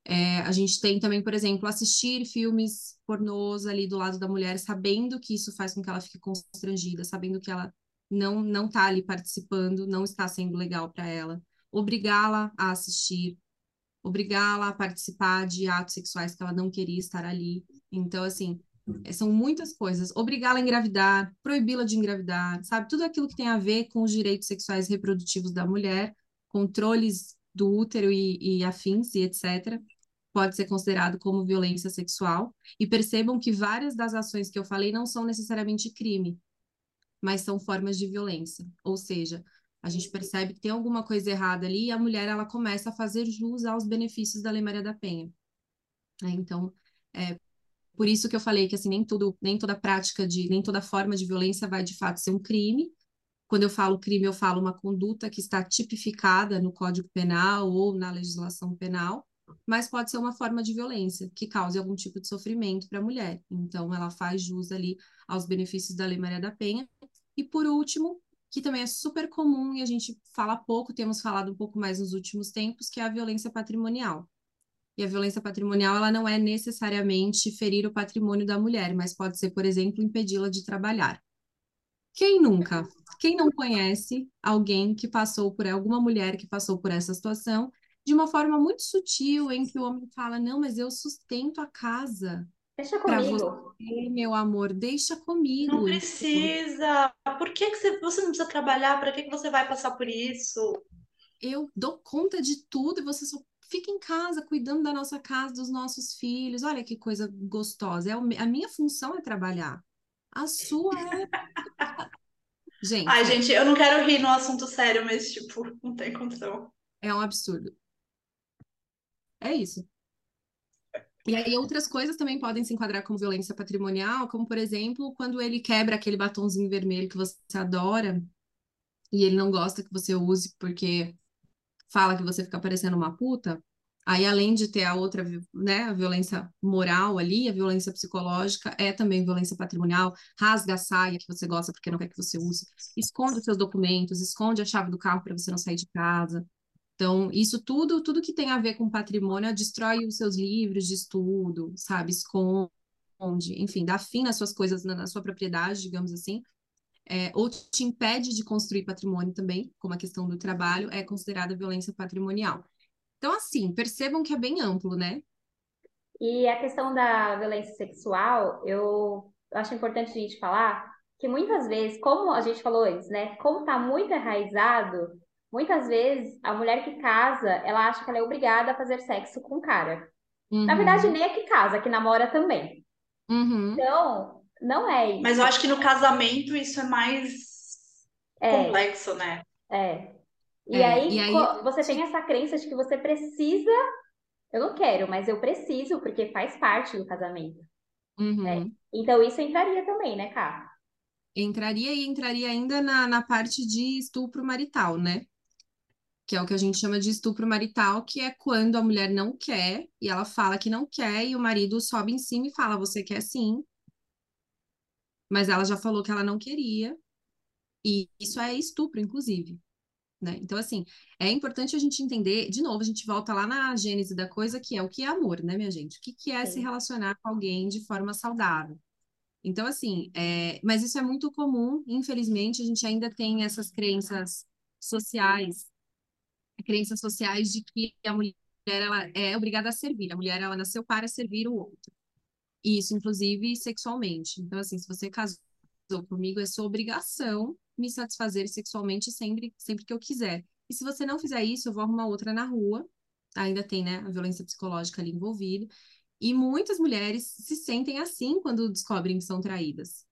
É, a gente tem também, por exemplo, assistir filmes pornôs ali do lado da mulher, sabendo que isso faz com que ela fique constrangida, sabendo que ela não não está ali participando, não está sendo legal para ela, obrigá-la a assistir, obrigá-la a participar de atos sexuais que ela não queria estar ali. Então, assim, são muitas coisas. Obrigá-la a engravidar, proibi-la de engravidar, sabe? Tudo aquilo que tem a ver com os direitos sexuais reprodutivos da mulher, controles do útero e, e afins e etc pode ser considerado como violência sexual. E percebam que várias das ações que eu falei não são necessariamente crime, mas são formas de violência. Ou seja, a gente percebe que tem alguma coisa errada ali e a mulher ela começa a fazer jus aos benefícios da Lei Maria da Penha. É, então, é por isso que eu falei que assim nem tudo, nem toda prática de, nem toda forma de violência vai de fato ser um crime. Quando eu falo crime, eu falo uma conduta que está tipificada no Código Penal ou na legislação penal mas pode ser uma forma de violência que cause algum tipo de sofrimento para a mulher. Então, ela faz jus ali aos benefícios da Lei Maria da Penha. E por último, que também é super comum e a gente fala pouco, temos falado um pouco mais nos últimos tempos, que é a violência patrimonial. E a violência patrimonial, ela não é necessariamente ferir o patrimônio da mulher, mas pode ser, por exemplo, impedi-la de trabalhar. Quem nunca? Quem não conhece alguém que passou por alguma mulher que passou por essa situação de uma forma muito sutil, em que o homem fala: Não, mas eu sustento a casa. Deixa comigo. Você, meu amor, deixa comigo. Não precisa. Por que, que você, você não precisa trabalhar? Para que, que você vai passar por isso? Eu dou conta de tudo e você só fica em casa cuidando da nossa casa, dos nossos filhos. Olha que coisa gostosa. É a minha função é trabalhar. A sua é. [laughs] gente. Ai, gente, eu não quero rir no assunto sério, mas, tipo, não tem condição. É um absurdo. É isso. E aí outras coisas também podem se enquadrar como violência patrimonial, como por exemplo, quando ele quebra aquele batonzinho vermelho que você adora e ele não gosta que você use porque fala que você fica parecendo uma puta. Aí além de ter a outra, né, a violência moral ali, a violência psicológica é também violência patrimonial, rasga a saia que você gosta porque não quer que você use, esconde os seus documentos, esconde a chave do carro para você não sair de casa. Então, isso tudo, tudo que tem a ver com patrimônio, destrói os seus livros de estudo, sabe? Esconde, enfim, dá fim nas suas coisas, na, sua propriedade, digamos assim. É, ou te impede de construir patrimônio também, como a questão do trabalho, é considerada violência patrimonial. Então, assim, percebam que é bem amplo, né? E a questão da violência sexual, eu acho importante a gente falar que muitas vezes, como a gente falou antes, né? Como está muito enraizado, Muitas vezes, a mulher que casa, ela acha que ela é obrigada a fazer sexo com o cara. Uhum. Na verdade, nem é que casa, é que namora também. Uhum. Então, não é isso. Mas eu acho que no casamento isso é mais é. complexo, né? É. E, é, aí, e aí você tem essa crença de que você precisa. Eu não quero, mas eu preciso, porque faz parte do casamento. Uhum. É. Então, isso entraria também, né, Cá? Entraria e entraria ainda na, na parte de estupro marital, né? Que é o que a gente chama de estupro marital, que é quando a mulher não quer e ela fala que não quer e o marido sobe em cima e fala: Você quer sim. Mas ela já falou que ela não queria. E isso é estupro, inclusive. Né? Então, assim, é importante a gente entender, de novo, a gente volta lá na gênese da coisa, que é o que é amor, né, minha gente? O que, que é Sim. se relacionar com alguém de forma saudável? Então, assim, é... mas isso é muito comum, infelizmente, a gente ainda tem essas crenças sociais crenças sociais de que a mulher ela é obrigada a servir, a mulher ela nasceu para servir o outro. Isso, inclusive, sexualmente. Então, assim, se você casou comigo, é sua obrigação me satisfazer sexualmente sempre, sempre que eu quiser. E se você não fizer isso, eu vou arrumar outra na rua. Ainda tem, né, a violência psicológica ali envolvida. E muitas mulheres se sentem assim quando descobrem que são traídas.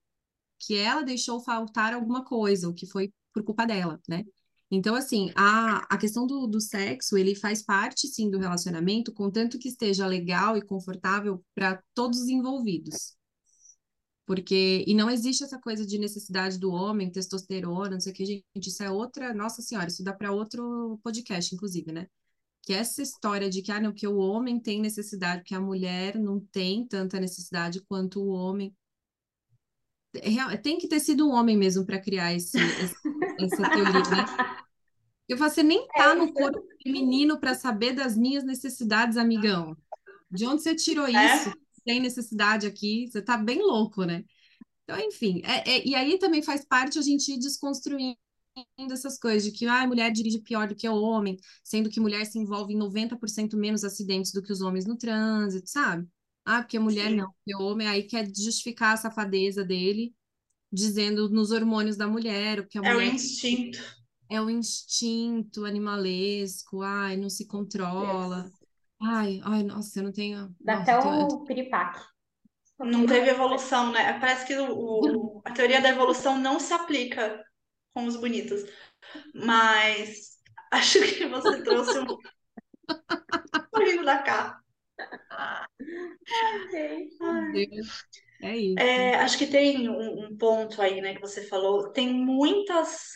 Que ela deixou faltar alguma coisa, o que foi por culpa dela, né? Então, assim, a, a questão do, do sexo, ele faz parte, sim, do relacionamento, contanto que esteja legal e confortável para todos os envolvidos. Porque, e não existe essa coisa de necessidade do homem, testosterona, não sei o que, gente, isso é outra, nossa senhora, isso dá para outro podcast, inclusive, né? Que essa história de que, ah, não, que o homem tem necessidade, que a mulher não tem tanta necessidade quanto o homem. É, tem que ter sido um homem mesmo para criar esse, esse, essa teoria, né? [laughs] Eu você nem tá é no corpo feminino para saber das minhas necessidades, amigão. De onde você tirou é? isso? Tem necessidade aqui? Você tá bem louco, né? Então, enfim, é, é, e aí também faz parte a gente ir desconstruindo essas coisas de que ah, a mulher dirige pior do que o homem, sendo que mulher se envolve em 90% menos acidentes do que os homens no trânsito, sabe? Ah, porque mulher Sim. não, porque homem aí quer justificar a safadeza dele, dizendo nos hormônios da mulher, o que a é mulher... o instinto. É o instinto animalesco, ai, não se controla. Yes. Ai, ai, nossa, eu não tenho... Dá nossa, até tenho... o piripaque. Não teve evolução, né? Parece que o, o, a teoria da evolução não se aplica com os bonitos. Mas [laughs] acho que você trouxe um. [laughs] rindo da cá. Ai, É isso. É, acho que tem um, um, ponto aí, né, que você falou. Tem muitas,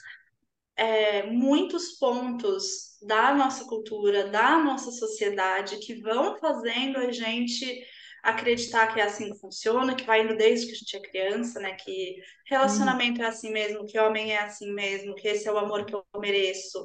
é, muitos pontos da nossa cultura, da nossa sociedade, que vão fazendo a gente acreditar que é assim que funciona, que vai indo desde que a gente é criança, né? Que relacionamento é assim mesmo, que homem é assim mesmo, que esse é o amor que eu mereço.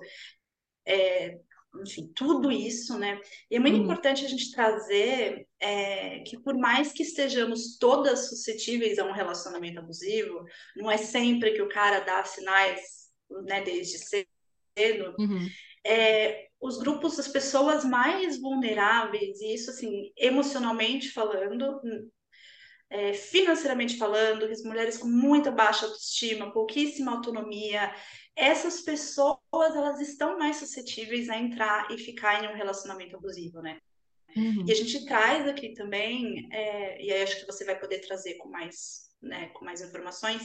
É, enfim, tudo isso, né? E é muito uhum. importante a gente trazer é, que por mais que estejamos todas suscetíveis a um relacionamento abusivo, não é sempre que o cara dá sinais, né, desde cedo. Uhum. É, os grupos, as pessoas mais vulneráveis, e isso assim, emocionalmente falando, é, financeiramente falando, as mulheres com muita baixa autoestima, pouquíssima autonomia, essas pessoas elas estão mais suscetíveis a entrar e ficar em um relacionamento abusivo, né? Uhum. E a gente traz aqui também, é, e aí acho que você vai poder trazer com mais, né, com mais informações,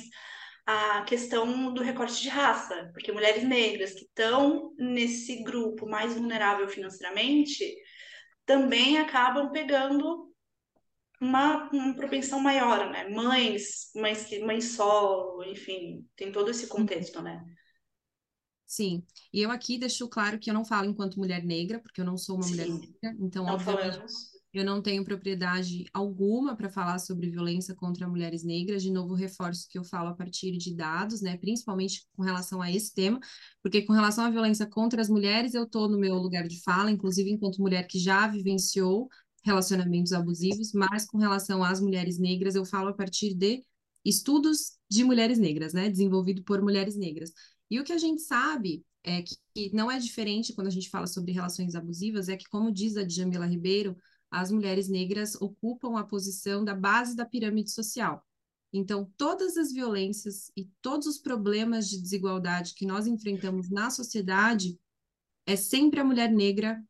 a questão do recorte de raça, porque mulheres negras que estão nesse grupo mais vulnerável financeiramente também acabam pegando uma, uma propensão maior, né? Mães, mães que mães solo, enfim, tem todo esse contexto, né? Sim, e eu aqui deixo claro que eu não falo enquanto mulher negra, porque eu não sou uma Sim. mulher negra, então, não obviamente, falamos. Eu não tenho propriedade alguma para falar sobre violência contra mulheres negras. De novo, reforço que eu falo a partir de dados, né? Principalmente com relação a esse tema, porque com relação à violência contra as mulheres, eu estou no meu lugar de fala, inclusive enquanto mulher que já vivenciou relacionamentos abusivos, mas com relação às mulheres negras, eu falo a partir de estudos de mulheres negras, né? Desenvolvido por mulheres negras. E o que a gente sabe é que não é diferente quando a gente fala sobre relações abusivas, é que, como diz a Djamila Ribeiro, as mulheres negras ocupam a posição da base da pirâmide social. Então, todas as violências e todos os problemas de desigualdade que nós enfrentamos na sociedade, é sempre a mulher negra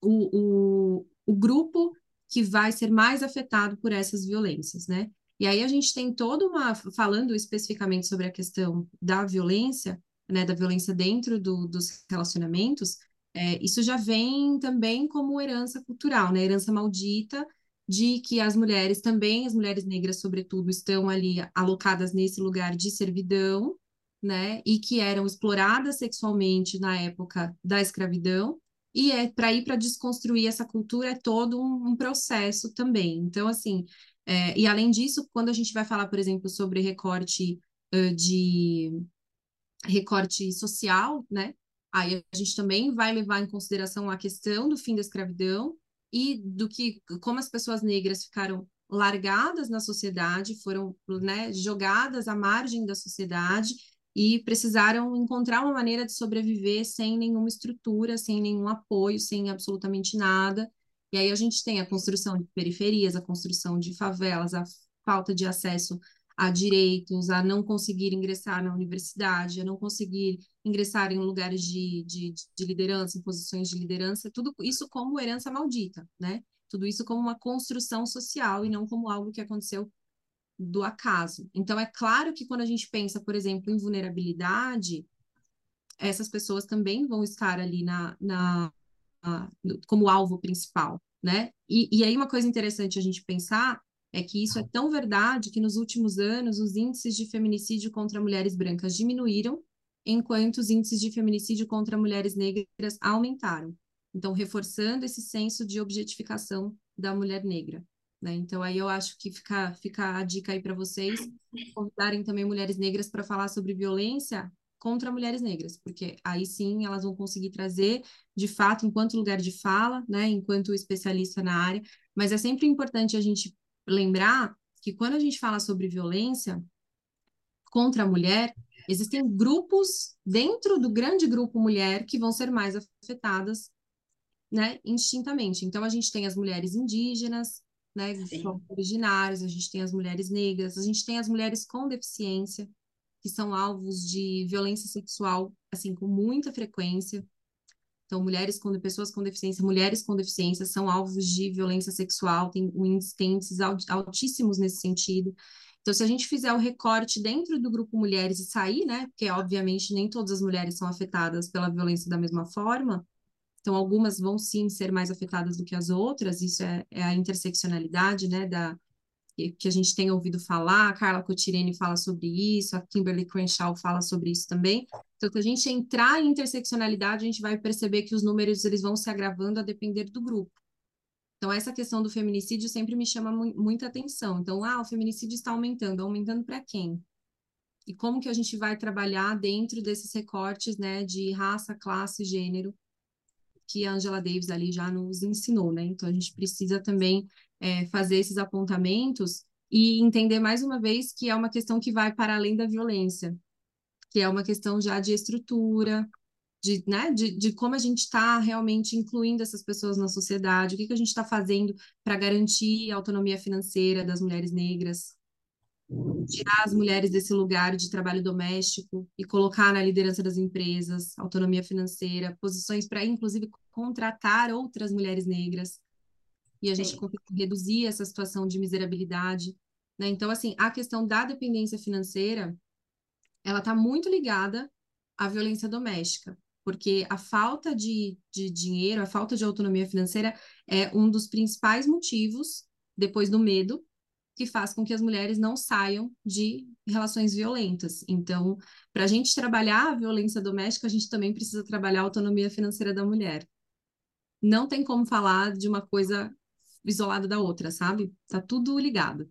o, o, o grupo que vai ser mais afetado por essas violências, né? E aí a gente tem toda uma, falando especificamente sobre a questão da violência, né, da violência dentro do, dos relacionamentos, é, isso já vem também como herança cultural, né? Herança maldita de que as mulheres também, as mulheres negras, sobretudo, estão ali alocadas nesse lugar de servidão, né? E que eram exploradas sexualmente na época da escravidão. E é para ir para desconstruir essa cultura é todo um, um processo também. Então, assim, é, e além disso, quando a gente vai falar, por exemplo, sobre recorte uh, de recorte social, né? Aí a gente também vai levar em consideração a questão do fim da escravidão e do que como as pessoas negras ficaram largadas na sociedade, foram né, jogadas à margem da sociedade e precisaram encontrar uma maneira de sobreviver sem nenhuma estrutura, sem nenhum apoio, sem absolutamente nada. E aí a gente tem a construção de periferias, a construção de favelas, a falta de acesso a direitos, a não conseguir ingressar na universidade, a não conseguir ingressar em lugares de, de, de liderança, em posições de liderança, tudo isso como herança maldita, né? Tudo isso como uma construção social e não como algo que aconteceu do acaso. Então, é claro que quando a gente pensa, por exemplo, em vulnerabilidade, essas pessoas também vão estar ali na, na, na como alvo principal, né? E, e aí uma coisa interessante a gente pensar é que isso é tão verdade que nos últimos anos os índices de feminicídio contra mulheres brancas diminuíram, enquanto os índices de feminicídio contra mulheres negras aumentaram. Então, reforçando esse senso de objetificação da mulher negra. Né? Então, aí eu acho que fica, fica a dica aí para vocês convidarem também mulheres negras para falar sobre violência contra mulheres negras, porque aí sim elas vão conseguir trazer, de fato, enquanto lugar de fala, né, enquanto especialista na área, mas é sempre importante a gente lembrar que quando a gente fala sobre violência contra a mulher, existem grupos dentro do grande grupo mulher que vão ser mais afetadas, né, indistintamente. Então a gente tem as mulheres indígenas, né, originárias, a gente tem as mulheres negras, a gente tem as mulheres com deficiência, que são alvos de violência sexual, assim, com muita frequência. Então, mulheres com pessoas com deficiência, mulheres com deficiência são alvos de violência sexual, tem, tem índices altíssimos nesse sentido. Então, se a gente fizer o recorte dentro do grupo mulheres e sair, né, porque obviamente nem todas as mulheres são afetadas pela violência da mesma forma, então algumas vão sim ser mais afetadas do que as outras, isso é, é a interseccionalidade, né, da, que a gente tem ouvido falar, a Carla Cotirene fala sobre isso, a Kimberly Crenshaw fala sobre isso também. Então, se a gente entrar em interseccionalidade, a gente vai perceber que os números eles vão se agravando a depender do grupo. Então, essa questão do feminicídio sempre me chama mu muita atenção. Então, ah, o feminicídio está aumentando. Aumentando para quem? E como que a gente vai trabalhar dentro desses recortes, né, de raça, classe, gênero, que a Angela Davis ali já nos ensinou, né? Então, a gente precisa também é, fazer esses apontamentos e entender mais uma vez que é uma questão que vai para além da violência, que é uma questão já de estrutura, de, né, de, de como a gente está realmente incluindo essas pessoas na sociedade, o que, que a gente está fazendo para garantir a autonomia financeira das mulheres negras, tirar as mulheres desse lugar de trabalho doméstico e colocar na liderança das empresas, autonomia financeira, posições para, inclusive, contratar outras mulheres negras e a gente conseguir reduzir essa situação de miserabilidade. Né? Então, assim, a questão da dependência financeira, ela está muito ligada à violência doméstica, porque a falta de, de dinheiro, a falta de autonomia financeira é um dos principais motivos, depois do medo, que faz com que as mulheres não saiam de relações violentas. Então, para a gente trabalhar a violência doméstica, a gente também precisa trabalhar a autonomia financeira da mulher. Não tem como falar de uma coisa isolada da outra, sabe? Tá tudo ligado.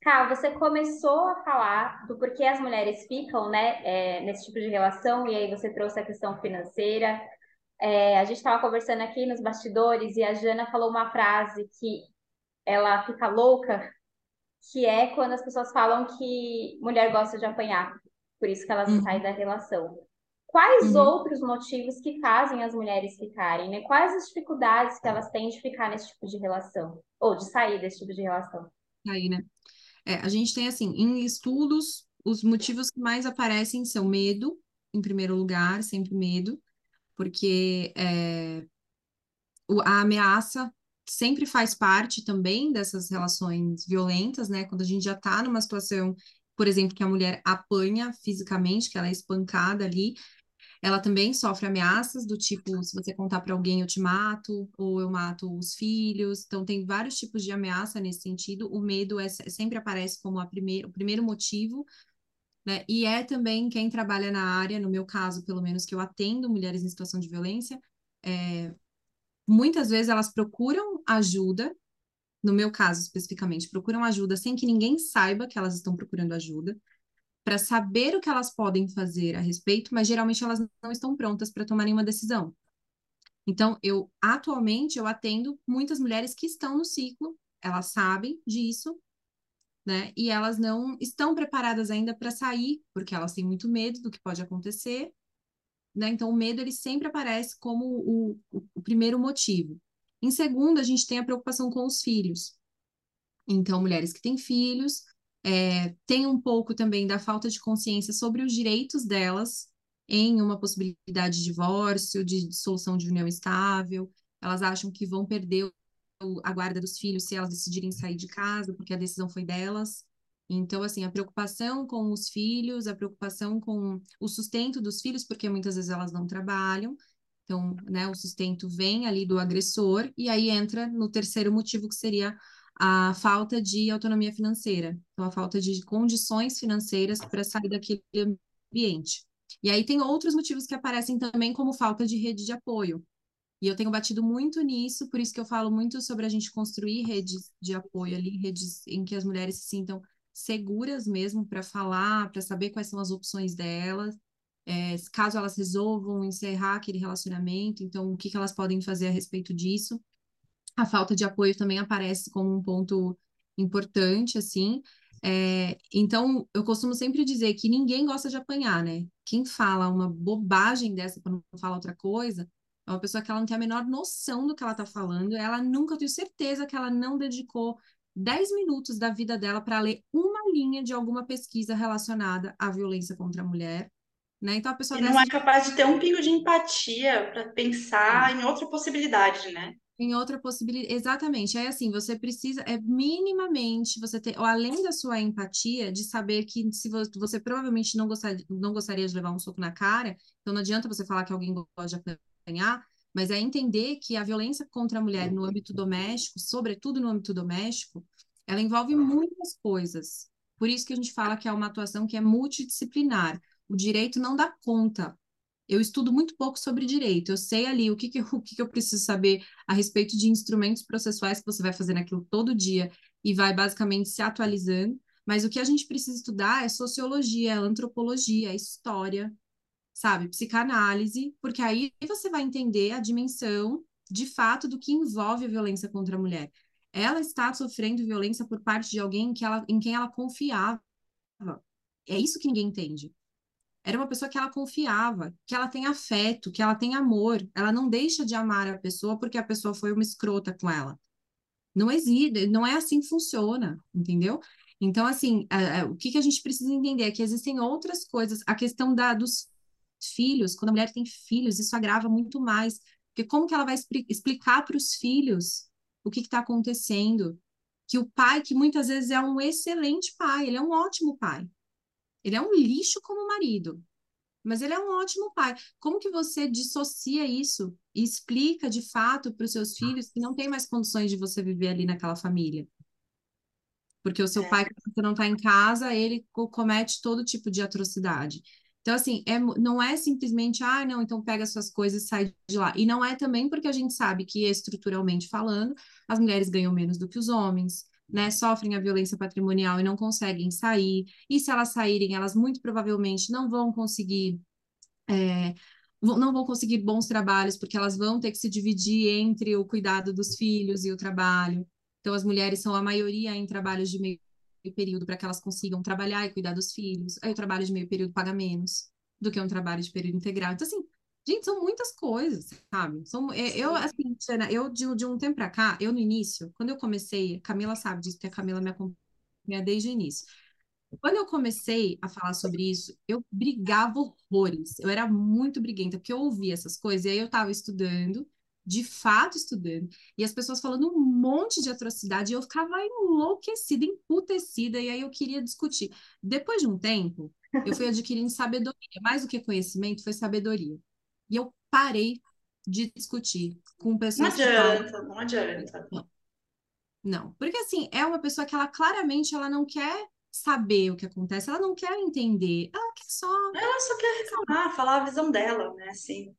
Cal, você começou a falar do porquê as mulheres ficam, né, é, nesse tipo de relação, e aí você trouxe a questão financeira. É, a gente estava conversando aqui nos bastidores e a Jana falou uma frase que ela fica louca, que é quando as pessoas falam que mulher gosta de apanhar, por isso que elas uhum. saem da relação. Quais uhum. outros motivos que fazem as mulheres ficarem, né? Quais as dificuldades que elas têm de ficar nesse tipo de relação? Ou de sair desse tipo de relação? Aí, né? É, a gente tem, assim, em estudos, os motivos que mais aparecem são medo, em primeiro lugar, sempre medo, porque é, a ameaça sempre faz parte também dessas relações violentas, né? Quando a gente já está numa situação, por exemplo, que a mulher apanha fisicamente, que ela é espancada ali, ela também sofre ameaças do tipo, se você contar para alguém, eu te mato, ou eu mato os filhos. Então, tem vários tipos de ameaça nesse sentido. O medo é, sempre aparece como a primeiro, o primeiro motivo, né? E é também quem trabalha na área, no meu caso, pelo menos, que eu atendo mulheres em situação de violência, é, muitas vezes elas procuram ajuda, no meu caso especificamente, procuram ajuda sem que ninguém saiba que elas estão procurando ajuda para saber o que elas podem fazer a respeito, mas geralmente elas não estão prontas para tomar nenhuma decisão. Então, eu atualmente eu atendo muitas mulheres que estão no ciclo, elas sabem disso, né? E elas não estão preparadas ainda para sair, porque elas têm muito medo do que pode acontecer, né? Então, o medo ele sempre aparece como o, o, o primeiro motivo. Em segundo, a gente tem a preocupação com os filhos. Então, mulheres que têm filhos, é, tem um pouco também da falta de consciência sobre os direitos delas em uma possibilidade de divórcio, de dissolução de união estável. Elas acham que vão perder a guarda dos filhos se elas decidirem sair de casa, porque a decisão foi delas. Então, assim, a preocupação com os filhos, a preocupação com o sustento dos filhos, porque muitas vezes elas não trabalham, então, né, o sustento vem ali do agressor, e aí entra no terceiro motivo, que seria a falta de autonomia financeira, então a falta de condições financeiras para sair daquele ambiente. E aí tem outros motivos que aparecem também, como falta de rede de apoio. E eu tenho batido muito nisso, por isso que eu falo muito sobre a gente construir redes de apoio ali, redes em que as mulheres se sintam seguras mesmo para falar, para saber quais são as opções delas, é, caso elas resolvam encerrar aquele relacionamento, então o que, que elas podem fazer a respeito disso. A falta de apoio também aparece como um ponto importante, assim. É, então, eu costumo sempre dizer que ninguém gosta de apanhar, né? Quem fala uma bobagem dessa para não falar outra coisa, é uma pessoa que ela não tem a menor noção do que ela está falando. Ela nunca, eu tenho certeza que ela não dedicou 10 minutos da vida dela para ler uma linha de alguma pesquisa relacionada à violência contra a mulher. Né? Então a pessoa e não é capaz de ter um pingo de empatia para pensar é. em outra possibilidade, né? Em outra possibilidade, exatamente. É assim, você precisa, é minimamente você ter, além da sua empatia, de saber que se você, você provavelmente não, gostar, não gostaria de levar um soco na cara, então não adianta você falar que alguém gosta de apanhar, mas é entender que a violência contra a mulher no âmbito doméstico, sobretudo no âmbito doméstico, ela envolve muitas coisas. Por isso que a gente fala que é uma atuação que é multidisciplinar. O direito não dá conta eu estudo muito pouco sobre direito. Eu sei ali o que, que, eu, [laughs] o que, que eu preciso saber a respeito de instrumentos processuais que você vai fazer naquilo todo dia e vai basicamente se atualizando. Mas o que a gente precisa estudar é sociologia, é antropologia, é história, sabe? Psicanálise, porque aí você vai entender a dimensão de fato do que envolve a violência contra a mulher. Ela está sofrendo violência por parte de alguém que ela, em quem ela confiava. É isso que ninguém entende. Era uma pessoa que ela confiava, que ela tem afeto, que ela tem amor. Ela não deixa de amar a pessoa porque a pessoa foi uma escrota com ela. Não existe, não é assim que funciona, entendeu? Então, assim, a, a, o que, que a gente precisa entender é que existem outras coisas. A questão da, dos filhos, quando a mulher tem filhos, isso agrava muito mais. Porque como que ela vai explicar para os filhos o que está acontecendo? Que o pai, que muitas vezes é um excelente pai, ele é um ótimo pai, ele é um lixo como marido, mas ele é um ótimo pai. Como que você dissocia isso e explica de fato para os seus filhos que não tem mais condições de você viver ali naquela família? Porque o seu é. pai, quando você não está em casa, ele comete todo tipo de atrocidade. Então, assim, é, não é simplesmente, ah, não, então pega suas coisas e sai de lá. E não é também porque a gente sabe que, estruturalmente falando, as mulheres ganham menos do que os homens, né, sofrem a violência patrimonial e não conseguem sair, e se elas saírem, elas muito provavelmente não vão conseguir. É, não vão conseguir bons trabalhos, porque elas vão ter que se dividir entre o cuidado dos filhos e o trabalho. Então, as mulheres são a maioria em trabalhos de meio período para que elas consigam trabalhar e cuidar dos filhos. Aí, o trabalho de meio período paga menos do que um trabalho de período integral. Então, assim, Gente, são muitas coisas, sabe? São, é, eu, assim, Tiana, eu de, de, um tempo pra cá, eu no início, quando eu comecei, Camila sabe disso, porque a Camila me acompanha desde o início. Quando eu comecei a falar sobre isso, eu brigava horrores. Eu era muito briguenta, porque eu ouvia essas coisas, e aí eu tava estudando, de fato estudando, e as pessoas falando um monte de atrocidade, e eu ficava enlouquecida, emputecida, e aí eu queria discutir. Depois de um tempo, eu fui adquirindo sabedoria. Mais do que conhecimento, foi sabedoria. E eu parei de discutir com pessoas não adianta, falam... não adianta. Não. não, porque assim, é uma pessoa que ela claramente ela não quer saber o que acontece, ela não quer entender, ela quer só... Ela só quer reclamar, falar a visão dela, né, assim.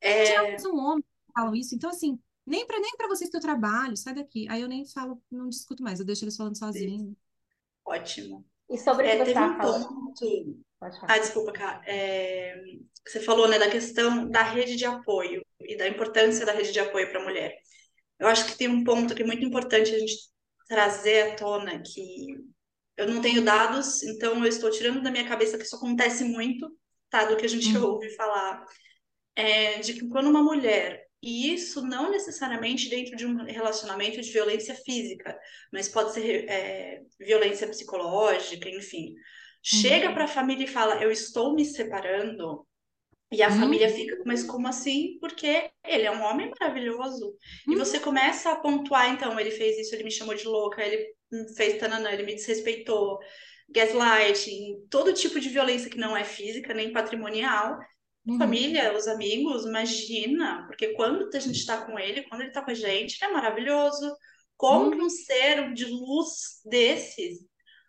É. é... são homens que falam isso, então assim, nem para nem para vocês que eu trabalho, sai daqui. Aí eu nem falo, não discuto mais, eu deixo eles falando sozinhos. Ótimo. E sobre o é, que você teve um ponto. Ah, desculpa, cara. É, você falou né, da questão da rede de apoio e da importância da rede de apoio para a mulher. Eu acho que tem um ponto que é muito importante a gente trazer à tona, que eu não tenho dados, então eu estou tirando da minha cabeça que isso acontece muito, tá? Do que a gente uhum. ouve falar. É, de que quando uma mulher e isso não necessariamente dentro de um relacionamento de violência física, mas pode ser é, violência psicológica, enfim. Chega uhum. para a família e fala: Eu estou me separando. E a uhum. família fica, mas como assim? Porque ele é um homem maravilhoso. Uhum. E você começa a pontuar, então, ele fez isso, ele me chamou de louca, ele fez tananã, ele me desrespeitou, gaslighting, todo tipo de violência que não é física nem patrimonial. Uhum. Família, os amigos, imagina, porque quando a gente está com ele, quando ele está com a gente, ele é maravilhoso. Como que um ser de luz desses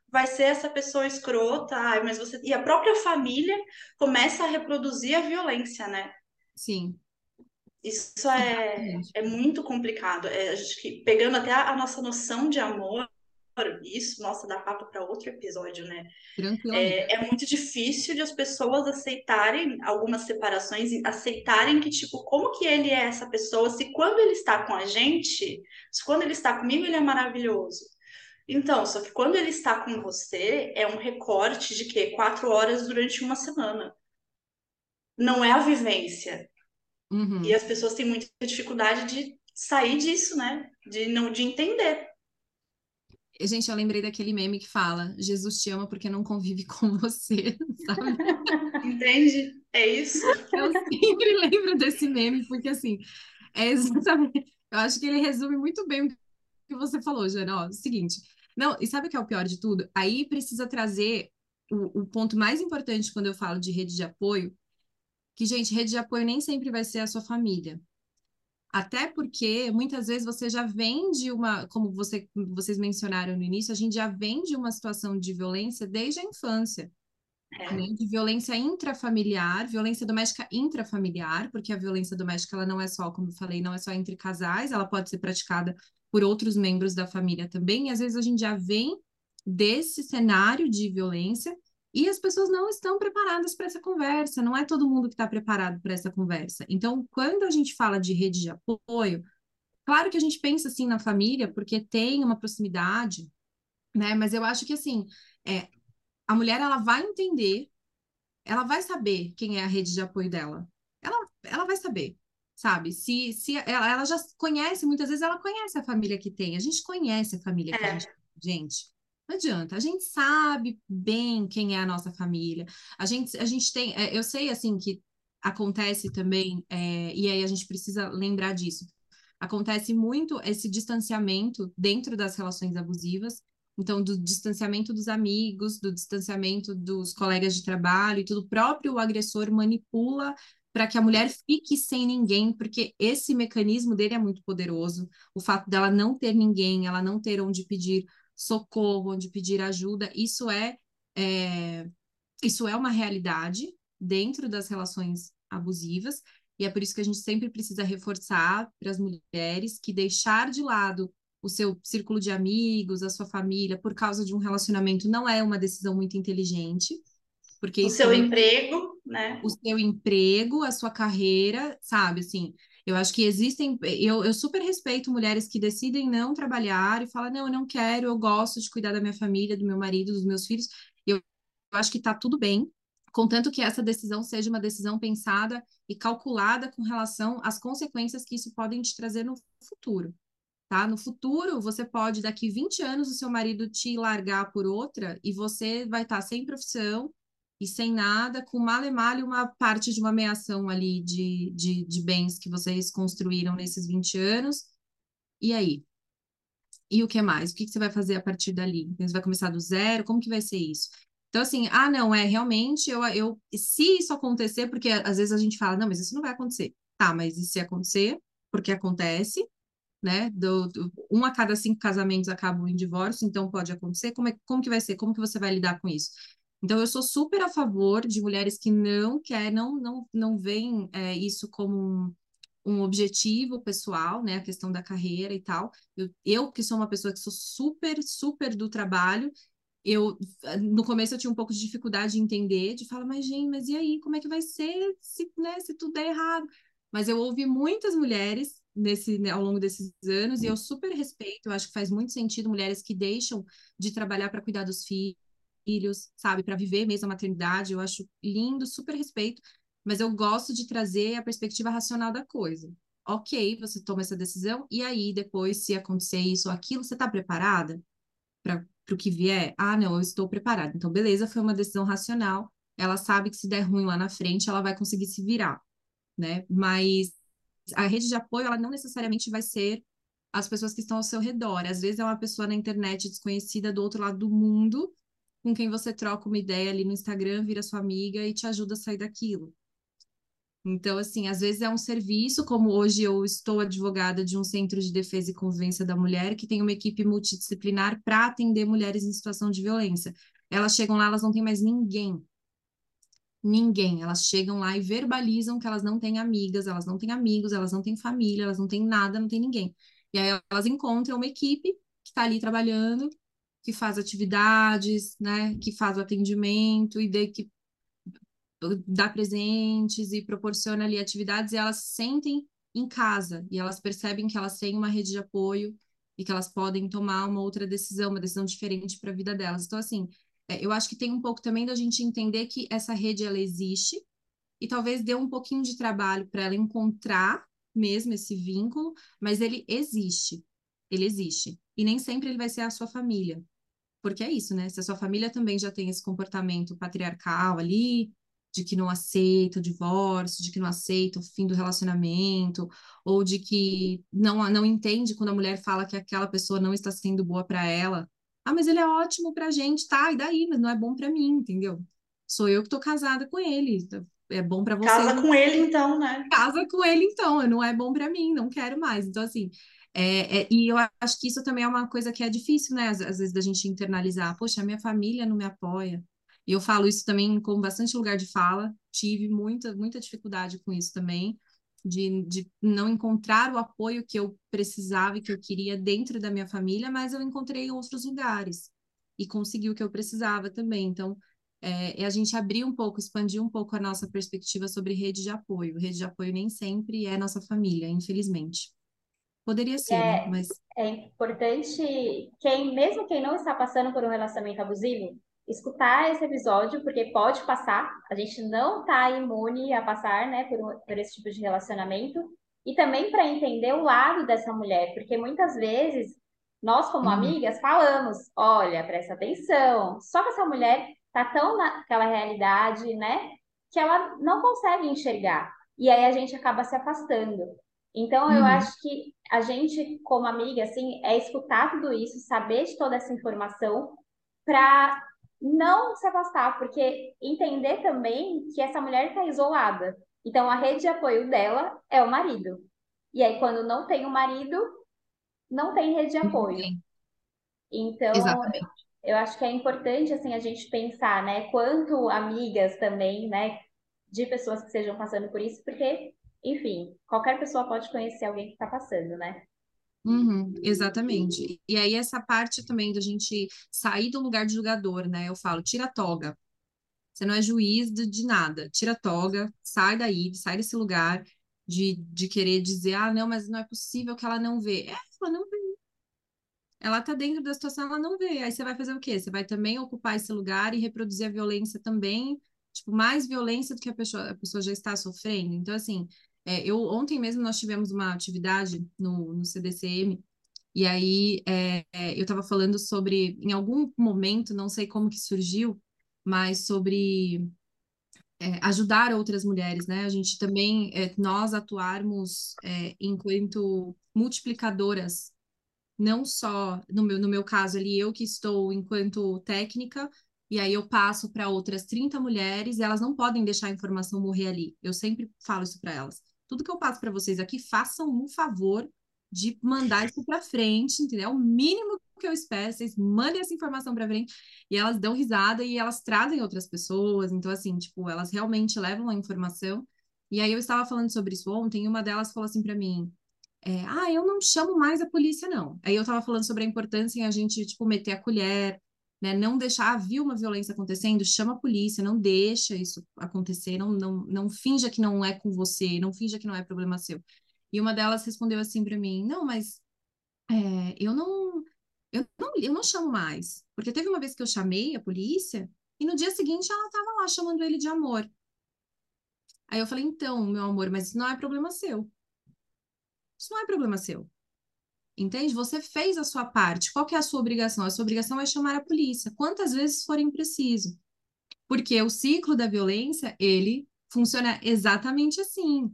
vai ser essa pessoa escrota? Ai, mas você e a própria família começa a reproduzir a violência, né? Sim. Isso é, é muito complicado. É, a gente, pegando até a, a nossa noção de amor, isso, nossa, dá papo para outro episódio, né? É, é, muito difícil de as pessoas aceitarem algumas separações, aceitarem que, tipo, como que ele é essa pessoa, se quando ele está com a gente, se quando ele está comigo, ele é maravilhoso. Então, só que quando ele está com você, é um recorte de quê? Quatro horas durante uma semana. Não é a vivência. Uhum. E as pessoas têm muita dificuldade de sair disso, né? De não de entender. Gente, eu lembrei daquele meme que fala: Jesus te ama porque não convive [laughs] com você, sabe? [laughs] Entende? É isso. Eu sempre [laughs] lembro desse meme, porque assim, é exatamente. Eu acho que ele resume muito bem o que você falou, Jana. Ó, seguinte. Não, e sabe o que é o pior de tudo? Aí precisa trazer o, o ponto mais importante quando eu falo de rede de apoio, que, gente, rede de apoio nem sempre vai ser a sua família. Até porque muitas vezes você já vem de uma, como você, vocês mencionaram no início, a gente já vem de uma situação de violência desde a infância. É. Né? De violência intrafamiliar, violência doméstica intrafamiliar, porque a violência doméstica ela não é só, como eu falei, não é só entre casais, ela pode ser praticada por outros membros da família também. E às vezes a gente já vem desse cenário de violência e as pessoas não estão preparadas para essa conversa, não é todo mundo que está preparado para essa conversa. Então, quando a gente fala de rede de apoio, claro que a gente pensa assim na família, porque tem uma proximidade, né? Mas eu acho que assim, é, a mulher ela vai entender, ela vai saber quem é a rede de apoio dela. Ela, ela vai saber, sabe? Se, se ela, ela já conhece, muitas vezes ela conhece a família que tem. A gente conhece a família é. que a gente, gente. Não adianta, a gente sabe bem quem é a nossa família. A gente, a gente tem, é, eu sei assim que acontece também, é, e aí a gente precisa lembrar disso. Acontece muito esse distanciamento dentro das relações abusivas, então do distanciamento dos amigos, do distanciamento dos colegas de trabalho e tudo. O próprio agressor manipula para que a mulher fique sem ninguém, porque esse mecanismo dele é muito poderoso. O fato dela não ter ninguém, ela não ter onde pedir socorro, onde pedir ajuda, isso é, é isso é uma realidade dentro das relações abusivas, e é por isso que a gente sempre precisa reforçar para as mulheres que deixar de lado o seu círculo de amigos, a sua família, por causa de um relacionamento, não é uma decisão muito inteligente. Porque o seu emprego, né? O seu emprego, a sua carreira, sabe? Assim, eu acho que existem. Eu, eu super respeito mulheres que decidem não trabalhar e falam: não, eu não quero, eu gosto de cuidar da minha família, do meu marido, dos meus filhos. Eu, eu acho que está tudo bem, contanto que essa decisão seja uma decisão pensada e calculada com relação às consequências que isso pode te trazer no futuro. Tá? No futuro, você pode, daqui 20 anos, o seu marido te largar por outra e você vai estar tá sem profissão, e sem nada, com mal e mal uma parte de uma ameação ali de, de, de bens que vocês construíram nesses 20 anos. E aí? E o que mais? O que, que você vai fazer a partir dali? Você vai começar do zero? Como que vai ser isso? Então, assim, ah, não, é realmente, eu, eu, se isso acontecer, porque às vezes a gente fala, não, mas isso não vai acontecer. Tá, mas e se acontecer? Porque acontece, né? Do, do, um a cada cinco casamentos acabam em divórcio, então pode acontecer. Como, é, como que vai ser? Como que você vai lidar com isso? Então, eu sou super a favor de mulheres que não querem, não, não, não veem é, isso como um, um, objetivo pessoal, né? A questão da carreira e tal. Eu, eu, que sou uma pessoa que sou super, super do trabalho, eu, no começo eu tinha um pouco de dificuldade de entender, de falar, mas gente, mas e aí, como é que vai ser se, né, se tudo der errado? Mas eu ouvi muitas mulheres nesse, né, ao longo desses anos, e eu super respeito, eu acho que faz muito sentido mulheres que deixam de trabalhar para cuidar dos filhos, filhos, sabe, para viver mesmo a maternidade. Eu acho lindo, super respeito, mas eu gosto de trazer a perspectiva racional da coisa. Ok, você toma essa decisão, e aí depois, se acontecer isso ou aquilo, você está preparada para o que vier? Ah, não, eu estou preparada. Então, beleza, foi uma decisão racional. Ela sabe que se der ruim lá na frente, ela vai conseguir se virar, né? Mas a rede de apoio, ela não necessariamente vai ser as pessoas que estão ao seu redor. Às vezes é uma pessoa na internet desconhecida do outro lado do mundo, com quem você troca uma ideia ali no Instagram, vira sua amiga e te ajuda a sair daquilo. Então, assim, às vezes é um serviço, como hoje eu estou advogada de um centro de defesa e convivência da mulher, que tem uma equipe multidisciplinar para atender mulheres em situação de violência. Elas chegam lá, elas não têm mais ninguém. Ninguém. Elas chegam lá e verbalizam que elas não têm amigas, elas não têm amigos, elas não têm família, elas não têm nada, não têm ninguém. E aí elas encontram uma equipe que está ali trabalhando, que faz atividades, né, que faz o atendimento e de, que dá presentes e proporciona ali atividades e elas se sentem em casa e elas percebem que elas têm uma rede de apoio e que elas podem tomar uma outra decisão, uma decisão diferente para a vida delas. Então, assim, é, eu acho que tem um pouco também da gente entender que essa rede ela existe e talvez dê um pouquinho de trabalho para ela encontrar mesmo esse vínculo, mas ele existe. Ele existe. E nem sempre ele vai ser a sua família. Porque é isso, né? Se a sua família também já tem esse comportamento patriarcal ali, de que não aceita o divórcio, de que não aceita o fim do relacionamento, ou de que não, não entende quando a mulher fala que aquela pessoa não está sendo boa para ela. Ah, mas ele é ótimo pra gente, tá? E daí? Mas não é bom para mim, entendeu? Sou eu que tô casada com ele. É bom para você. Casa com ele, então, né? Casa com ele, então. Não é bom para mim, não quero mais. Então, assim, é, é, e eu acho que isso também é uma coisa que é difícil, né? Às, às vezes da gente internalizar. Poxa, a minha família não me apoia. E eu falo isso também com bastante lugar de fala, tive muita, muita dificuldade com isso também, de, de não encontrar o apoio que eu precisava e que eu queria dentro da minha família, mas eu encontrei em outros lugares e consegui o que eu precisava também. Então, é, é a gente abrir um pouco, expandir um pouco a nossa perspectiva sobre rede de apoio. Rede de apoio nem sempre é nossa família, infelizmente. Poderia ser, né? É, Mas é importante quem, mesmo quem não está passando por um relacionamento abusivo, escutar esse episódio, porque pode passar, a gente não está imune a passar, né, por, um, por esse tipo de relacionamento, e também para entender o lado dessa mulher, porque muitas vezes nós, como Uhum. amigas, falamos: olha, presta atenção, só que essa mulher está tão naquela realidade, né, que ela não consegue enxergar, e aí a gente acaba se afastando. Então, eu Uhum. acho que a gente, como amiga, assim, é escutar tudo isso, saber de toda essa informação, para não se afastar, porque entender também que essa mulher está isolada. Então, a rede de apoio dela é o marido. E aí, quando não tem o marido, não tem rede de apoio. Sim, Então, exatamente. eu acho que é importante, assim, a gente pensar, né, quanto amigas também, né, de pessoas que estejam passando por isso, porque, enfim, qualquer pessoa pode conhecer alguém que está passando, né? Uhum, exatamente. E aí, essa parte também da gente sair do lugar de julgador, né? Eu falo, tira a toga. Você não é juiz de, de nada. Tira a toga, sai daí, sai desse lugar de, de querer dizer, ah, não, mas não é possível que ela não vê. É, ela não vê. Ela tá dentro da situação, ela não vê. Aí você vai fazer o quê? Você vai também ocupar esse lugar e reproduzir a violência também, tipo, mais violência do que a pessoa, a pessoa já está sofrendo. Então, assim, é, eu ontem mesmo nós tivemos uma atividade no, no CDCM, e aí é, é, eu estava falando sobre, em algum momento, não sei como que surgiu, mas sobre é, ajudar outras mulheres, né? A gente também, é, nós atuarmos é, enquanto multiplicadoras não só no meu, no meu caso ali, eu que estou enquanto técnica, e aí eu passo para outras 30 mulheres, elas não podem deixar a informação morrer ali. Eu sempre falo isso para elas. Tudo que eu passo para vocês aqui, façam um favor de mandar isso para frente, entendeu? O mínimo que eu espero, vocês mandem essa informação para frente, e elas dão risada e elas trazem outras pessoas, então assim, tipo, elas realmente levam a informação. E aí eu estava falando sobre isso ontem, e uma delas falou assim para mim: é, ah, eu não chamo mais a polícia, não. Aí eu tava falando sobre a importância em a gente, tipo, meter a colher, né? Não deixar, viu uma violência acontecendo, chama a polícia, não deixa isso acontecer, não, não, não finja que não é com você, não finja que não é problema seu. E uma delas respondeu assim para mim, não, mas é, eu não, eu não, eu não chamo mais, porque teve uma vez que eu chamei a polícia e no dia seguinte ela tava lá chamando ele de amor. Aí eu falei, então, meu amor, mas isso não é problema seu. Isso não é problema seu. Entende? Você fez a sua parte. Qual que é a sua obrigação? A sua obrigação é chamar a polícia, quantas vezes forem preciso. Porque o ciclo da violência, ele funciona exatamente assim.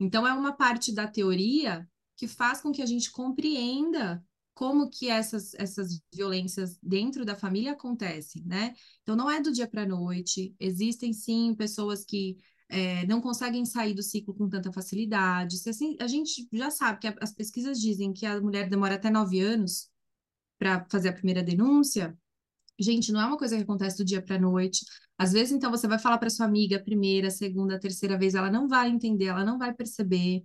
Então, é uma parte da teoria que faz com que a gente compreenda como que essas, essas violências dentro da família acontecem, né? Então, não é do dia para a noite, existem sim pessoas que é, não conseguem sair do ciclo com tanta facilidade. Assim, a gente já sabe que as pesquisas dizem que a mulher demora até nove anos para fazer a primeira denúncia. Gente, não é uma coisa que acontece do dia para a noite. Às vezes, então, você vai falar para sua amiga a primeira, a segunda, a terceira vez, ela não vai entender, ela não vai perceber.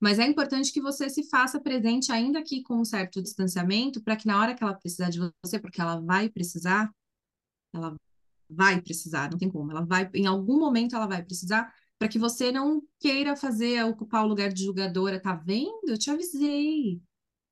Mas é importante que você se faça presente, ainda aqui com um certo distanciamento, para que na hora que ela precisar de você, porque ela vai precisar, ela vai precisar, não tem como, ela vai, em algum momento ela vai precisar, para que você não queira fazer, ocupar o lugar de julgadora, tá vendo? Eu te avisei.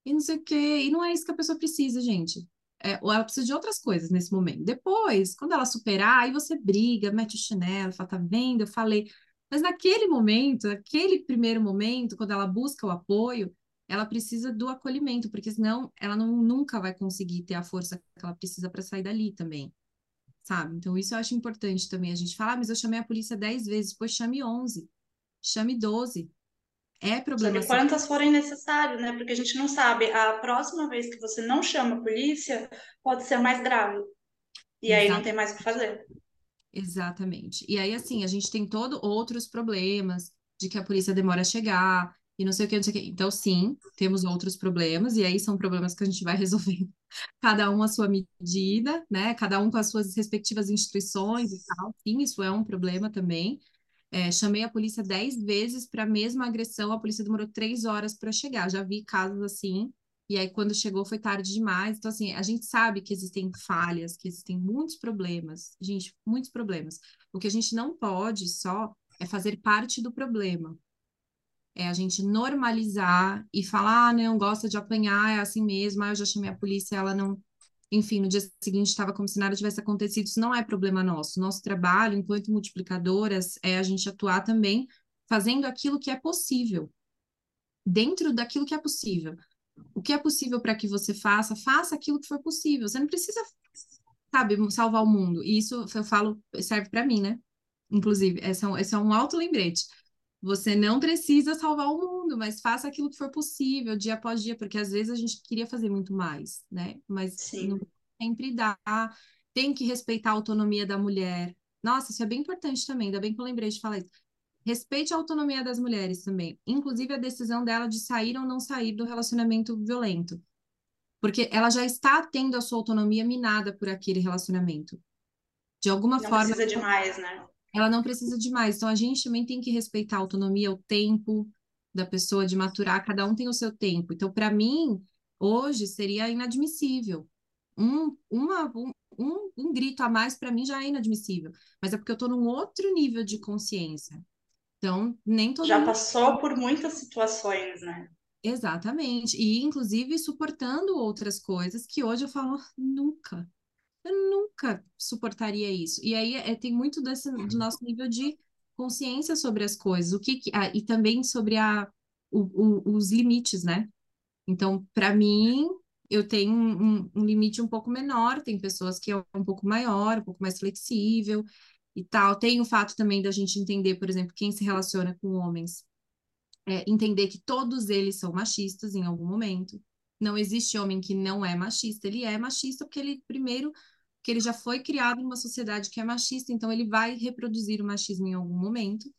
E não sei o quê. E não é isso que a pessoa precisa, gente. É, ou ela precisa de outras coisas nesse momento. Depois, quando ela superar, aí você briga, mete o chinelo, fala, tá vendo? Eu falei. Mas naquele momento, naquele primeiro momento, quando ela busca o apoio, ela precisa do acolhimento, porque senão ela não, nunca vai conseguir ter a força que ela precisa para sair dali também, sabe? Então, isso eu acho importante também. A gente fala, ah, mas eu chamei a polícia 10 vezes, pois chame 11, chame 12. É problema. Chame quantas forem necessárias, né? Porque a gente não sabe, a próxima vez que você não chama a polícia, pode ser mais grave. E Exato. aí não tem mais o que fazer. Exatamente. E aí, assim, a gente tem todos outros problemas de que a polícia demora a chegar e não sei o que, não sei o que. Então, sim, temos outros problemas, e aí são problemas que a gente vai [laughs] resolvendo, cada um à sua medida, né? Cada um com as suas respectivas instituições e tal. Sim, isso é um problema também. É, chamei a polícia dez vezes para a mesma agressão, a polícia demorou três horas para chegar. Já vi casos assim, e aí, quando chegou, foi tarde demais. Então, assim, a gente sabe que existem falhas, que existem muitos problemas. Gente, muitos problemas. O que a gente não pode só é fazer parte do problema. É a gente normalizar e falar, ah, não, gosta de apanhar, é assim mesmo, ah, eu já chamei a polícia, ela não. Enfim, no dia seguinte estava como se nada tivesse acontecido. Isso não é problema nosso. Nosso trabalho, enquanto multiplicadoras, é a gente atuar também fazendo aquilo que é possível, dentro daquilo que é possível o que é possível para que você faça, faça aquilo que for possível. Você não precisa, sabe, salvar o mundo. E isso eu falo, serve para mim, né? Inclusive, esse é, um, esse é um alto lembrete. Você não precisa salvar o mundo, mas faça aquilo que for possível, dia após dia, porque às vezes a gente queria fazer muito mais, né? Mas Sim. não sempre dá. Tem que respeitar a autonomia da mulher. Nossa, isso é bem importante também, ainda bem que eu lembrei de falar isso. Respeite a autonomia das mulheres também, inclusive a decisão dela de sair ou não sair do relacionamento violento. Porque ela já está tendo a sua autonomia minada por aquele relacionamento. De alguma não forma. Precisa de mais, né? Ela não precisa de mais. Então a gente também tem que respeitar a autonomia, o tempo da pessoa de maturar, cada um tem o seu tempo. Então, para mim, hoje seria inadmissível. Um, uma, um, um, um grito a mais para mim já é inadmissível. Mas é porque eu estou num outro nível de consciência. Então, nem todo Já mundo... passou por muitas situações, né? Exatamente. E, inclusive, suportando outras coisas que hoje eu falo, nunca. Eu nunca suportaria isso. E aí é, tem muito desse, do nosso nível de consciência sobre as coisas, o que, que ah, e também sobre a, o, o, os limites, né? Então, para mim, eu tenho um, um, limite um pouco menor, tem pessoas que é um pouco maior, um pouco mais flexível, e tal. Tem o fato também da gente entender, por exemplo, quem se relaciona com homens, é, entender que todos eles são machistas em algum momento. Não existe homem que não é machista, ele é machista porque ele, primeiro, que ele já foi criado numa sociedade que é machista, então ele vai reproduzir o machismo em algum momento,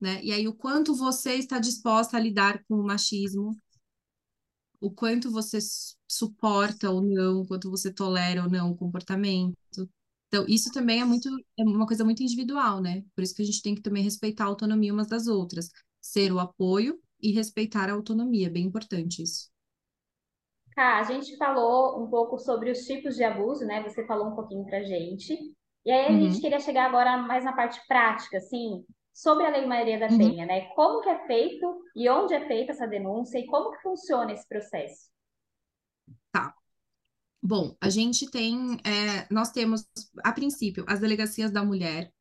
né? E aí o quanto você está disposta a lidar com o machismo, o quanto você suporta ou não, o quanto você tolera ou não o comportamento, então, isso também é muito, é uma coisa muito individual, né? Por isso que a gente tem que também respeitar a autonomia umas das outras. Ser o apoio e respeitar a autonomia, bem importante isso. Tá, a gente falou um pouco sobre os tipos de abuso, né? Você falou um pouquinho pra gente. E aí a uhum. gente queria chegar agora mais na parte prática, assim, sobre a Lei Maria da uhum. Penha, uhum. né? Como que é feito e onde é feita essa denúncia e como que funciona esse processo? Tá. Bom, a gente tem, é, nós temos, a princípio, as delegacias da mulher.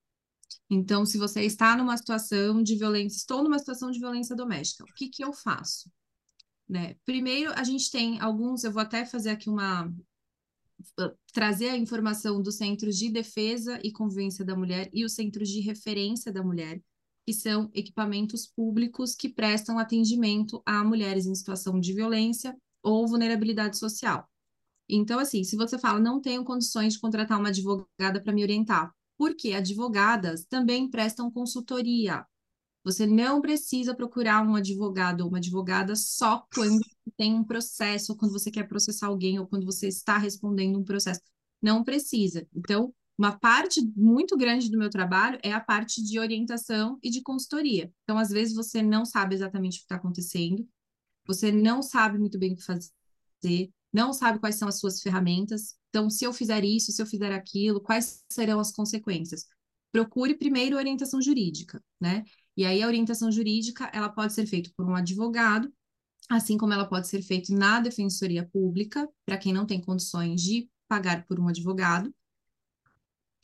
Então, se você está numa situação de violência, estou numa situação de violência doméstica, o que que eu faço? Né? Primeiro, a gente tem alguns, eu vou até fazer aqui uma trazer a informação dos centros de defesa e convivência da mulher e os centros de referência da mulher. que são equipamentos públicos que prestam atendimento a mulheres em situação de violência ou vulnerabilidade social. Então, assim, se você fala, não tenho condições de contratar uma advogada para me orientar, porque advogadas também prestam consultoria. Você não precisa procurar um advogado ou uma advogada só quando tem um processo, ou quando você quer processar alguém, ou quando você está respondendo um processo. Não precisa. Então, uma parte muito grande do meu trabalho é a parte de orientação e de consultoria. Então, às vezes, você não sabe exatamente o que está acontecendo, você não sabe muito bem o que fazer, não sabe quais são as suas ferramentas. Então, se eu fizer isso, se eu fizer aquilo, quais serão as consequências? Procure primeiro orientação jurídica, né? E aí, a orientação jurídica, ela pode ser feita por um advogado, assim como ela pode ser feita na defensoria pública, para quem não tem condições de pagar por um advogado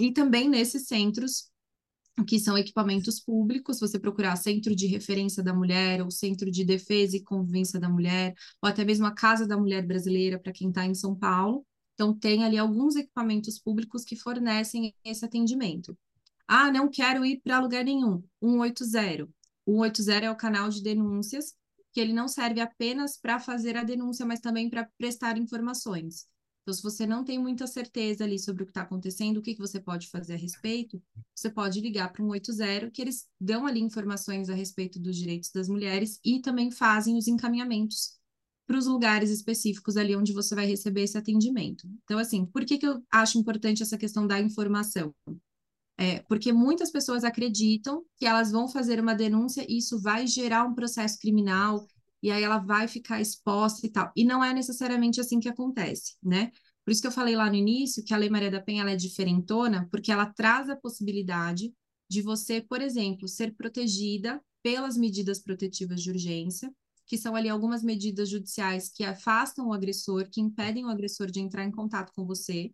e também nesses centros que são equipamentos públicos, você procurar Centro de Referência da Mulher, ou Centro de Defesa e Convivência da Mulher, ou até mesmo a Casa da Mulher Brasileira, para quem está em São Paulo. Então, tem ali alguns equipamentos públicos que fornecem esse atendimento. Ah, não quero ir para lugar nenhum. 180. 180 é o canal de denúncias, que ele não serve apenas para fazer a denúncia, mas também para prestar informações. Então, se você não tem muita certeza ali sobre o que está acontecendo, o que, que você pode fazer a respeito, você pode ligar para um 80, que eles dão ali informações a respeito dos direitos das mulheres e também fazem os encaminhamentos para os lugares específicos ali onde você vai receber esse atendimento. Então, assim, por que, que eu acho importante essa questão da informação? É, porque muitas pessoas acreditam que elas vão fazer uma denúncia e isso vai gerar um processo criminal, e aí ela vai ficar exposta e tal. E não é necessariamente assim que acontece, né? Por isso que eu falei lá no início que a Lei Maria da Penha ela é diferentona, porque ela traz a possibilidade de você, por exemplo, ser protegida pelas medidas protetivas de urgência, que são ali algumas medidas judiciais que afastam o agressor, que impedem o agressor de entrar em contato com você,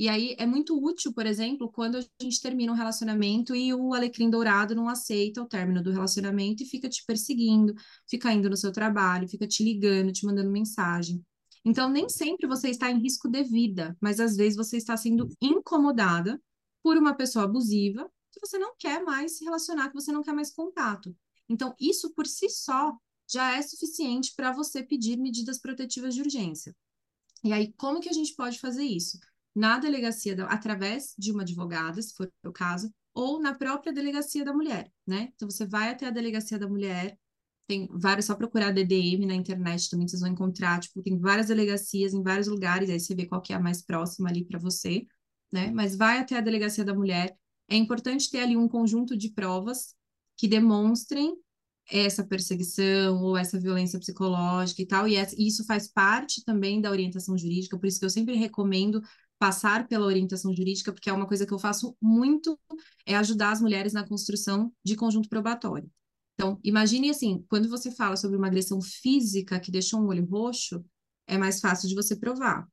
e aí é muito útil, por exemplo, quando a gente termina um relacionamento e o alecrim dourado não aceita o término do relacionamento e fica te perseguindo, fica indo no seu trabalho, fica te ligando, te mandando mensagem. Então, nem sempre você está em risco de vida, mas às vezes você está sendo incomodada por uma pessoa abusiva que você não quer mais se relacionar, que você não quer mais contato. Então, isso por si só já é suficiente para você pedir medidas protetivas de urgência. E aí, como que a gente pode fazer isso? Na delegacia, da, através de uma advogada, se for o caso, ou na própria delegacia da mulher, né? Então você vai até a delegacia da mulher, tem vários, só procurar DDM na internet também vocês vão encontrar, tipo, tem várias delegacias em vários lugares, aí você vê qual que é a mais próxima ali para você, né? Mas vai até a delegacia da mulher. É importante ter ali um conjunto de provas que demonstrem essa perseguição ou essa violência psicológica e tal, e isso faz parte também da orientação jurídica, por isso que eu sempre recomendo passar pela orientação jurídica, porque é uma coisa que eu faço muito, é ajudar as mulheres na construção de conjunto probatório. Então, imagine assim, quando você fala sobre uma agressão física que deixou um olho roxo, é mais fácil de você provar.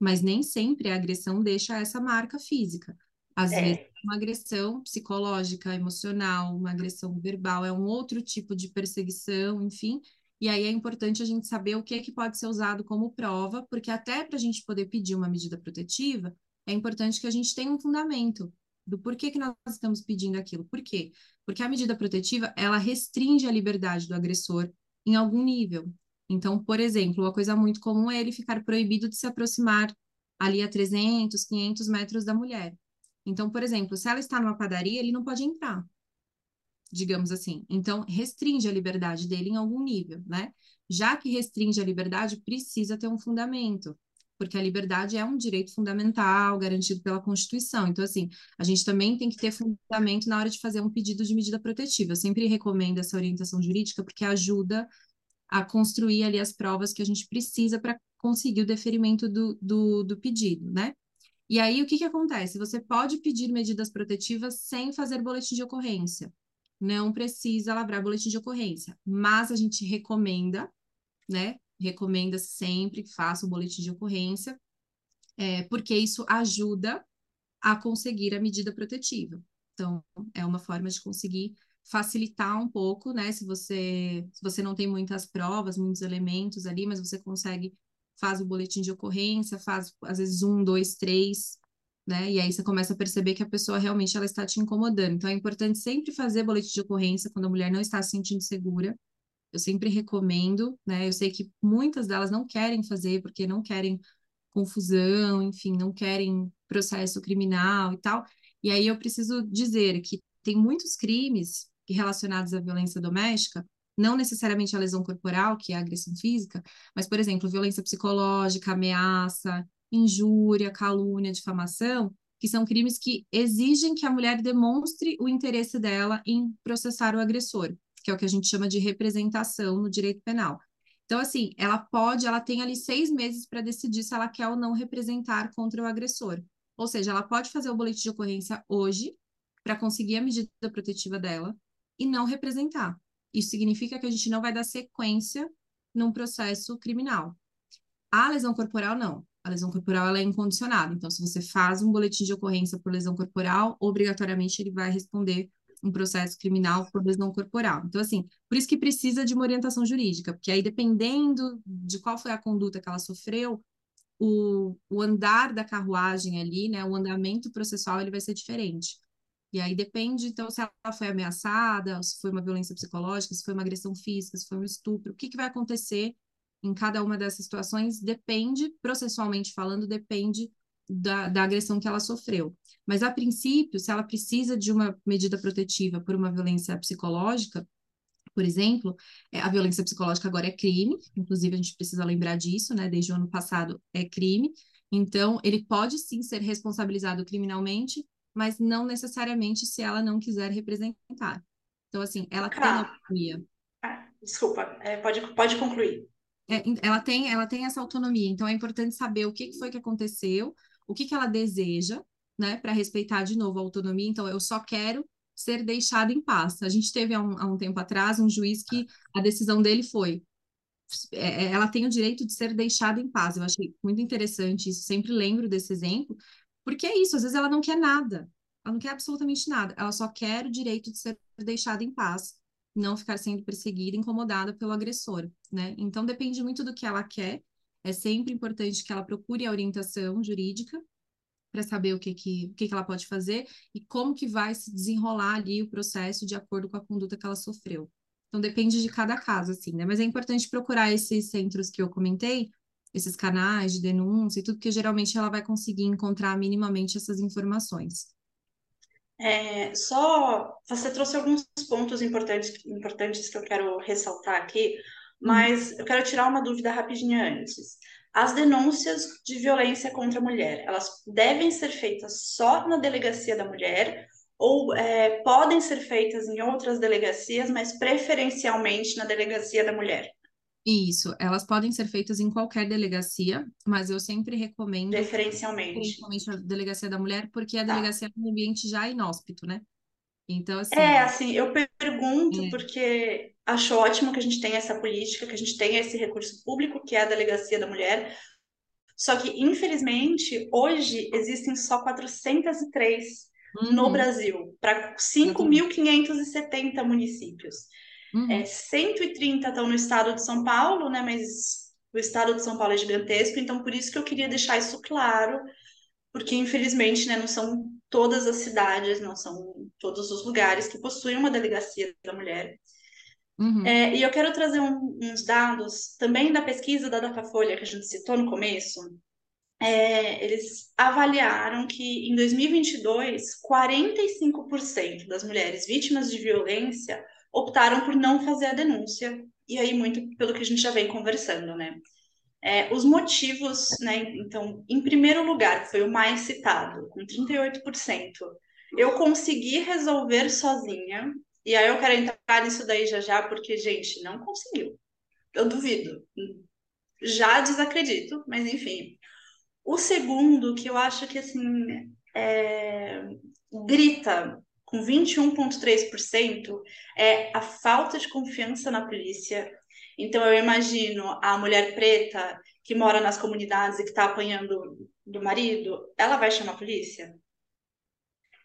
Mas nem sempre a agressão deixa essa marca física. Às é. vezes, uma agressão psicológica, emocional, uma agressão verbal, é um outro tipo de perseguição, enfim, e aí é importante a gente saber o que, é que pode ser usado como prova, porque até para a gente poder pedir uma medida protetiva, é importante que a gente tenha um fundamento do porquê que nós estamos pedindo aquilo. Por quê? Porque a medida protetiva, ela restringe a liberdade do agressor em algum nível. Então, por exemplo, uma coisa muito comum é ele ficar proibido de se aproximar ali a 300, 500 metros da mulher. Então, por exemplo, se ela está numa padaria, ele não pode entrar digamos assim. Então, restringe a liberdade dele em algum nível, né? Já que restringe a liberdade, precisa ter um fundamento, porque a liberdade é um direito fundamental garantido pela Constituição. Então, assim, a gente também tem que ter fundamento na hora de fazer um pedido de medida protetiva. Eu sempre recomendo essa orientação jurídica, porque ajuda a construir ali as provas que a gente precisa para conseguir o deferimento do, do, do pedido, né? E aí, o que, que acontece? Você pode pedir medidas protetivas sem fazer boletim de ocorrência não precisa lavrar boletim de ocorrência, mas a gente recomenda, né? Recomenda sempre que faça o boletim de ocorrência, é, porque isso ajuda a conseguir a medida protetiva. Então, é uma forma de conseguir facilitar um pouco, né? Se você, se você não tem muitas provas, muitos elementos ali, mas você consegue, faz o boletim de ocorrência, faz às vezes um, dois, três né? E aí você começa a perceber que a pessoa realmente ela está te incomodando. Então é importante sempre fazer boletim de ocorrência quando a mulher não está se sentindo segura. Eu sempre recomendo, né? Eu sei que muitas delas não querem fazer porque não querem confusão, enfim, não querem processo criminal e tal. E aí eu preciso dizer que tem muitos crimes relacionados à violência doméstica, não necessariamente a lesão corporal, que é a agressão física, mas, por exemplo, violência psicológica, ameaça, injúria, calúnia, difamação, que são crimes que exigem que a mulher demonstre o interesse dela em processar o agressor, que é o que a gente chama de representação no direito penal. Então, assim, ela pode, ela tem ali seis meses para decidir se ela quer ou não representar contra o agressor. Ou seja, ela pode fazer o boletim de ocorrência hoje para conseguir a medida protetiva dela e não representar. Isso significa que a gente não vai dar sequência num processo criminal. A lesão corporal, não. A lesão corporal ela é incondicionada. Então, se você faz um boletim de ocorrência por lesão corporal, obrigatoriamente ele vai responder um processo criminal por lesão corporal. Então, assim, por isso que precisa de uma orientação jurídica, porque aí, dependendo de qual foi a conduta que ela sofreu, o, o andar da carruagem ali, né, o andamento processual, ele vai ser diferente. E aí depende, então, se ela foi ameaçada, se foi uma violência psicológica, se foi uma agressão física, se foi um estupro, o que, que vai acontecer em cada uma dessas situações depende, processualmente falando, depende da, da agressão que ela sofreu. Mas, a princípio, se ela precisa de uma medida protetiva por uma violência psicológica, por exemplo, é, a violência psicológica agora é crime, inclusive a gente precisa lembrar disso, né? Desde o ano passado é crime. Então, ele pode sim ser responsabilizado criminalmente, mas não necessariamente se ela não quiser representar. Então, assim, ela ah, tem autonomia. Ah, desculpa, é, pode, pode concluir. É, ela, tem, ela tem essa autonomia, então é importante saber o que foi que aconteceu, o que, que ela deseja, né, para respeitar de novo a autonomia. Então, eu só quero ser deixada em paz. A gente teve há um, há um tempo atrás um juiz que a decisão dele foi é, é, ela tem o direito de ser deixada em paz. Eu achei muito interessante isso, sempre lembro desse exemplo, porque é isso, às vezes ela não quer nada, ela não quer absolutamente nada, ela só quer o direito de ser deixada em paz, não ficar sendo perseguida, incomodada pelo agressor, né? Então depende muito do que ela quer, é sempre importante que ela procure a orientação jurídica para saber o que que, o que que ela pode fazer e como que vai se desenrolar ali o processo de acordo com a conduta que ela sofreu. Então depende de cada caso, assim, né? Mas é importante procurar esses centros que eu comentei, esses canais de denúncia e tudo, porque geralmente ela vai conseguir encontrar minimamente essas informações. É, só você trouxe alguns pontos importantes, importantes que eu quero ressaltar aqui, mas uhum. eu quero tirar uma dúvida rapidinha antes. As denúncias de violência contra a mulher, elas devem ser feitas só na delegacia da mulher ou é, podem ser feitas em outras delegacias, mas preferencialmente na delegacia da mulher? Isso, elas podem ser feitas em qualquer delegacia, mas eu sempre recomendo preferencialmente, preferencialmente a delegacia da mulher, porque a tá. delegacia é um ambiente já inóspito, né? Então, assim. É, assim, eu pergunto é... porque acho ótimo que a gente tenha essa política, que a gente tenha esse recurso público, que é a Delegacia da Mulher. Só que, infelizmente, hoje existem só 403 uhum. no Brasil, para 5.570 municípios. Uhum. É, 130 estão no estado de São Paulo, né? Mas o estado de São Paulo é gigantesco, então por isso que eu queria deixar isso claro, porque infelizmente, né, não são todas as cidades, não são todos os lugares que possuem uma delegacia da mulher. Uhum. É, e eu quero trazer um, uns dados também da pesquisa da Datafolha que a gente citou no começo. É, eles avaliaram que em 2022, 45% das mulheres vítimas de violência optaram por não fazer a denúncia, e aí muito pelo que a gente já vem conversando, né? É, os motivos, né? Então, em primeiro lugar, foi o mais citado, com 38%. Eu consegui resolver sozinha, e aí eu quero entrar nisso daí já já, porque, gente, não conseguiu. Eu duvido. Já desacredito, mas enfim. O segundo, que eu acho que, assim, é... grita com 21,3%, é a falta de confiança na polícia, então, eu imagino a mulher preta que mora nas comunidades e que está apanhando do marido, ela vai chamar a polícia?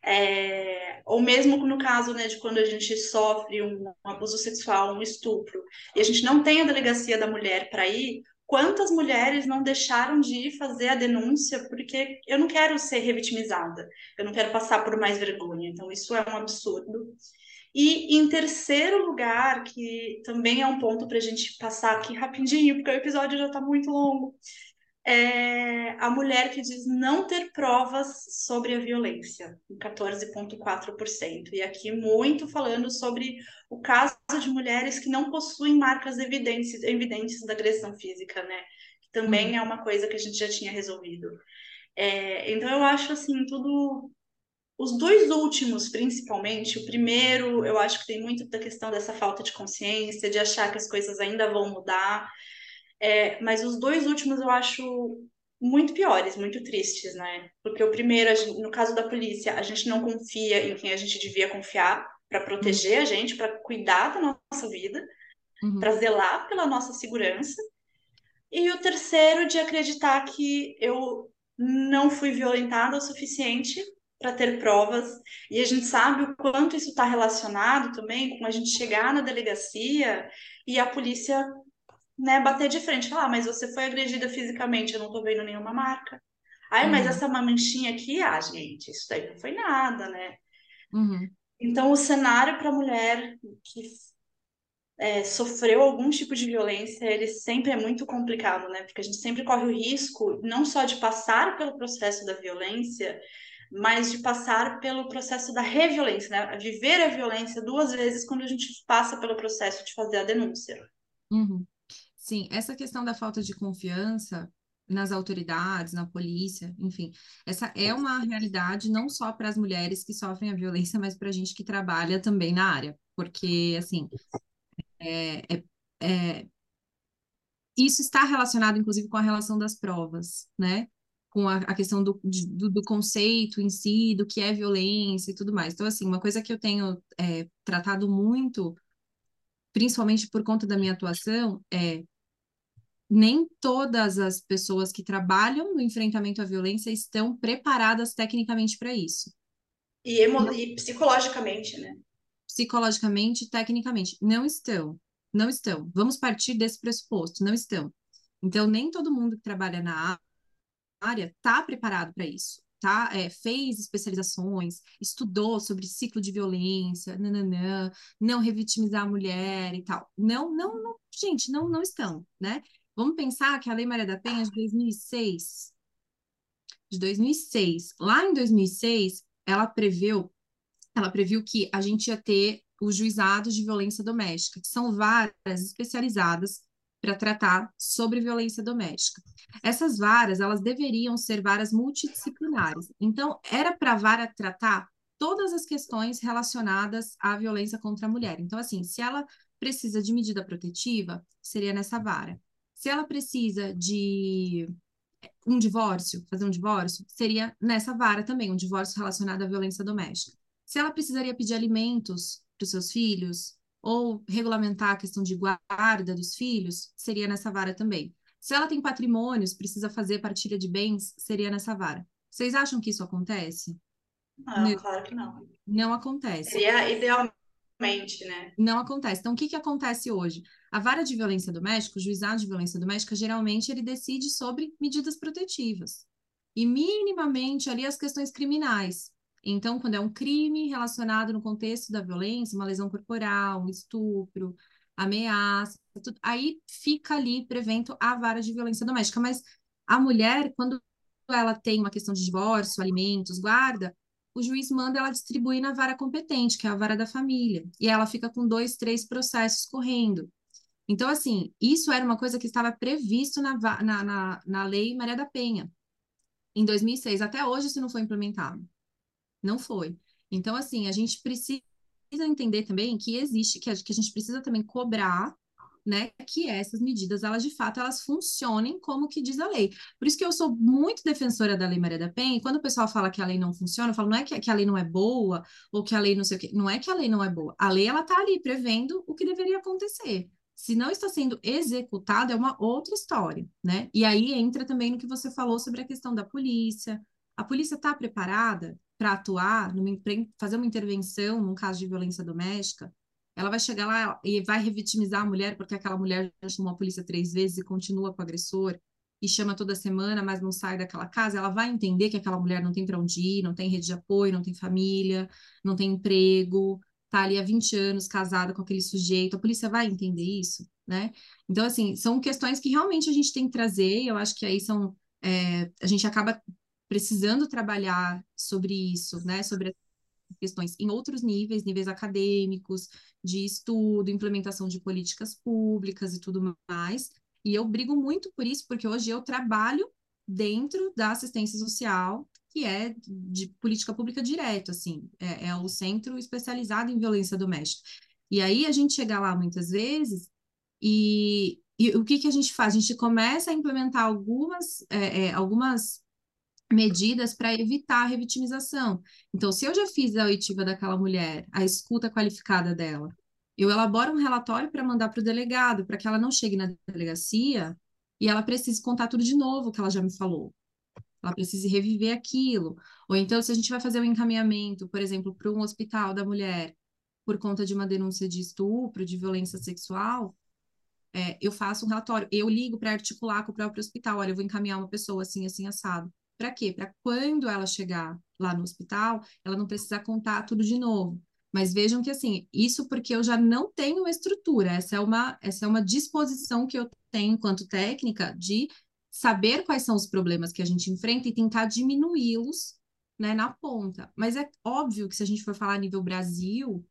É, ou mesmo no caso né, de quando a gente sofre um, um, abuso sexual, um estupro, e a gente não tem a delegacia da mulher para ir, quantas mulheres não deixaram de ir fazer a denúncia porque eu não quero ser revitimizada, eu não quero passar por mais vergonha. Então, isso é um absurdo. E em terceiro lugar, que também é um ponto para a gente passar aqui rapidinho, porque o episódio já está muito longo, é a mulher que diz não ter provas sobre a violência, em 14,4%. E aqui muito falando sobre o caso de mulheres que não possuem marcas evidentes, evidentes da agressão física, né? Que também uhum. é uma coisa que a gente já tinha resolvido. É, então eu acho assim tudo os dois últimos, principalmente, o primeiro, eu acho que tem muito da questão dessa falta de consciência, de achar que as coisas ainda vão mudar. É, mas os dois últimos eu acho muito piores, muito tristes, né? Porque o primeiro, no caso da polícia, a gente não confia em quem a gente devia confiar para proteger a gente, para cuidar da nossa vida, uhum. para zelar pela nossa segurança. E o terceiro, de acreditar que eu não fui violentada o suficiente para ter provas. E a gente sabe o quanto isso está relacionado também com a gente chegar na delegacia e a polícia né, bater de frente, falar, ah, mas você foi agredida fisicamente, eu não tô vendo nenhuma marca. Ai, uhum. mas essa manchinha aqui, ah, gente, isso daí não foi nada, né? Uhum. Então, o cenário para a mulher que é, sofreu algum tipo de violência, ele sempre é muito complicado, né? Porque a gente sempre corre o risco não só de passar pelo processo da violência, mas de passar pelo processo da reviolência, né? Viver a violência duas vezes quando a gente passa pelo processo de fazer a denúncia. Uhum. Sim, essa questão da falta de confiança nas autoridades, na polícia, enfim, essa é uma realidade não só para as mulheres que sofrem a violência, mas para a gente que trabalha também na área, porque, assim, é, é, é, isso está relacionado, inclusive, com a relação das provas, né? Com a, a questão do, do, do, conceito em si, do que é violência e tudo mais. Então, assim, uma coisa que eu tenho é, tratado muito, principalmente por conta da minha atuação, é nem todas as pessoas que trabalham no enfrentamento à violência estão preparadas tecnicamente para isso. E, emo... e psicologicamente, né? Psicologicamente, tecnicamente, não estão. Não estão. Vamos partir desse pressuposto, não estão. Então, nem todo mundo que trabalha na área está preparado para isso, tá? É, fez especializações, estudou sobre ciclo de violência, nananã, não revitimizar a mulher e tal. Não, não, não gente, não, não estão, né? Vamos pensar que a Lei Maria da Penha é de 2006. De 2006. Lá em 2006, ela preveu, ela previu que a gente ia ter os juizados de violência doméstica, que são varas especializadas para tratar sobre violência doméstica. Essas varas, elas deveriam ser varas multidisciplinares. Então, era para a vara tratar todas as questões relacionadas à violência contra a mulher. Então, assim, se ela precisa de medida protetiva, seria nessa vara. Se ela precisa de um divórcio, fazer um divórcio, seria nessa vara também, um divórcio relacionado à violência doméstica. Se ela precisaria pedir alimentos para os seus filhos, ou regulamentar a questão de guarda dos filhos, seria nessa vara também. Se ela tem patrimônios, precisa fazer partilha de bens, seria nessa vara. Vocês acham que isso acontece? Não, claro que não. Não acontece. Seria idealmente né? Não acontece. Então, o que, que acontece hoje? A vara de violência doméstica, o juizado de violência doméstica, geralmente ele decide sobre medidas protetivas. E minimamente ali as questões criminais. Então, quando é um crime relacionado no contexto da violência, uma lesão corporal, um estupro, ameaça, tudo, aí fica ali prevento a vara de violência doméstica. Mas a mulher, quando ela tem uma questão de divórcio, alimentos, guarda, o juiz manda ela distribuir na vara competente, que é a vara da família, e ela fica com dois, três processos correndo. Então, assim, isso era uma coisa que estava previsto na, na, na, na Lei Maria da Penha, em 2006. Até hoje isso não foi implementado. Não foi. Então, assim, a gente precisa entender também que existe, que a, gente precisa também cobrar né, que essas medidas, elas de fato, elas funcionem como que diz a lei. Por isso que eu sou muito defensora da Lei Maria da Penha, e quando o pessoal fala que a lei não funciona, eu falo, não é que, que a lei não é boa, ou que a lei não sei o quê, não é que a lei não é boa, a lei, ela tá ali prevendo o que deveria acontecer. Se não está sendo executado, é uma outra história, né? E aí entra também no que você falou sobre a questão da polícia. A polícia está preparada para atuar, numa, fazer uma intervenção num caso de violência doméstica? ela vai chegar lá e vai revitimizar a mulher porque aquela mulher já chamou a polícia três vezes e continua com o agressor e chama toda semana, mas não sai daquela casa, ela vai entender que aquela mulher não tem para onde ir, não tem rede de apoio, não tem família, não tem emprego, tá ali há 20 anos casada com aquele sujeito, a polícia vai entender isso, né? Então, assim, são questões que realmente a gente tem que trazer, e eu acho que aí são. É, a gente acaba precisando trabalhar sobre isso, né? Sobre questões em outros níveis, níveis acadêmicos, de estudo, implementação de políticas públicas e tudo mais. E eu brigo muito por isso, porque hoje eu trabalho dentro da assistência social, que é de política pública direto, assim, é, é o centro especializado em violência doméstica. E aí a gente chega lá muitas vezes e, e o que, que a gente faz? A gente começa a implementar algumas, é, é, algumas medidas para evitar a revitimização. Então, se eu já fiz a oitiva daquela mulher, a escuta qualificada dela, eu elaboro um relatório para mandar para o delegado, para que ela não chegue na delegacia e ela precise contar tudo de novo que ela já me falou. Ela precise reviver aquilo. Ou então, se a gente vai fazer um encaminhamento, por exemplo, para um hospital da mulher, por conta de uma denúncia de estupro, de violência sexual, é, eu faço um relatório. Eu ligo para articular com o próprio hospital. Olha, eu vou encaminhar uma pessoa assim, assim, assado. Para quê? Para quando ela chegar lá no hospital, ela não precisar contar tudo de novo. Mas vejam que assim, isso porque eu já não tenho estrutura, essa é uma, essa é uma disposição que eu tenho enquanto técnica de saber quais são os problemas que a gente enfrenta e tentar diminuí-los, né, na ponta. Mas é óbvio que se a gente for falar a nível Brasil,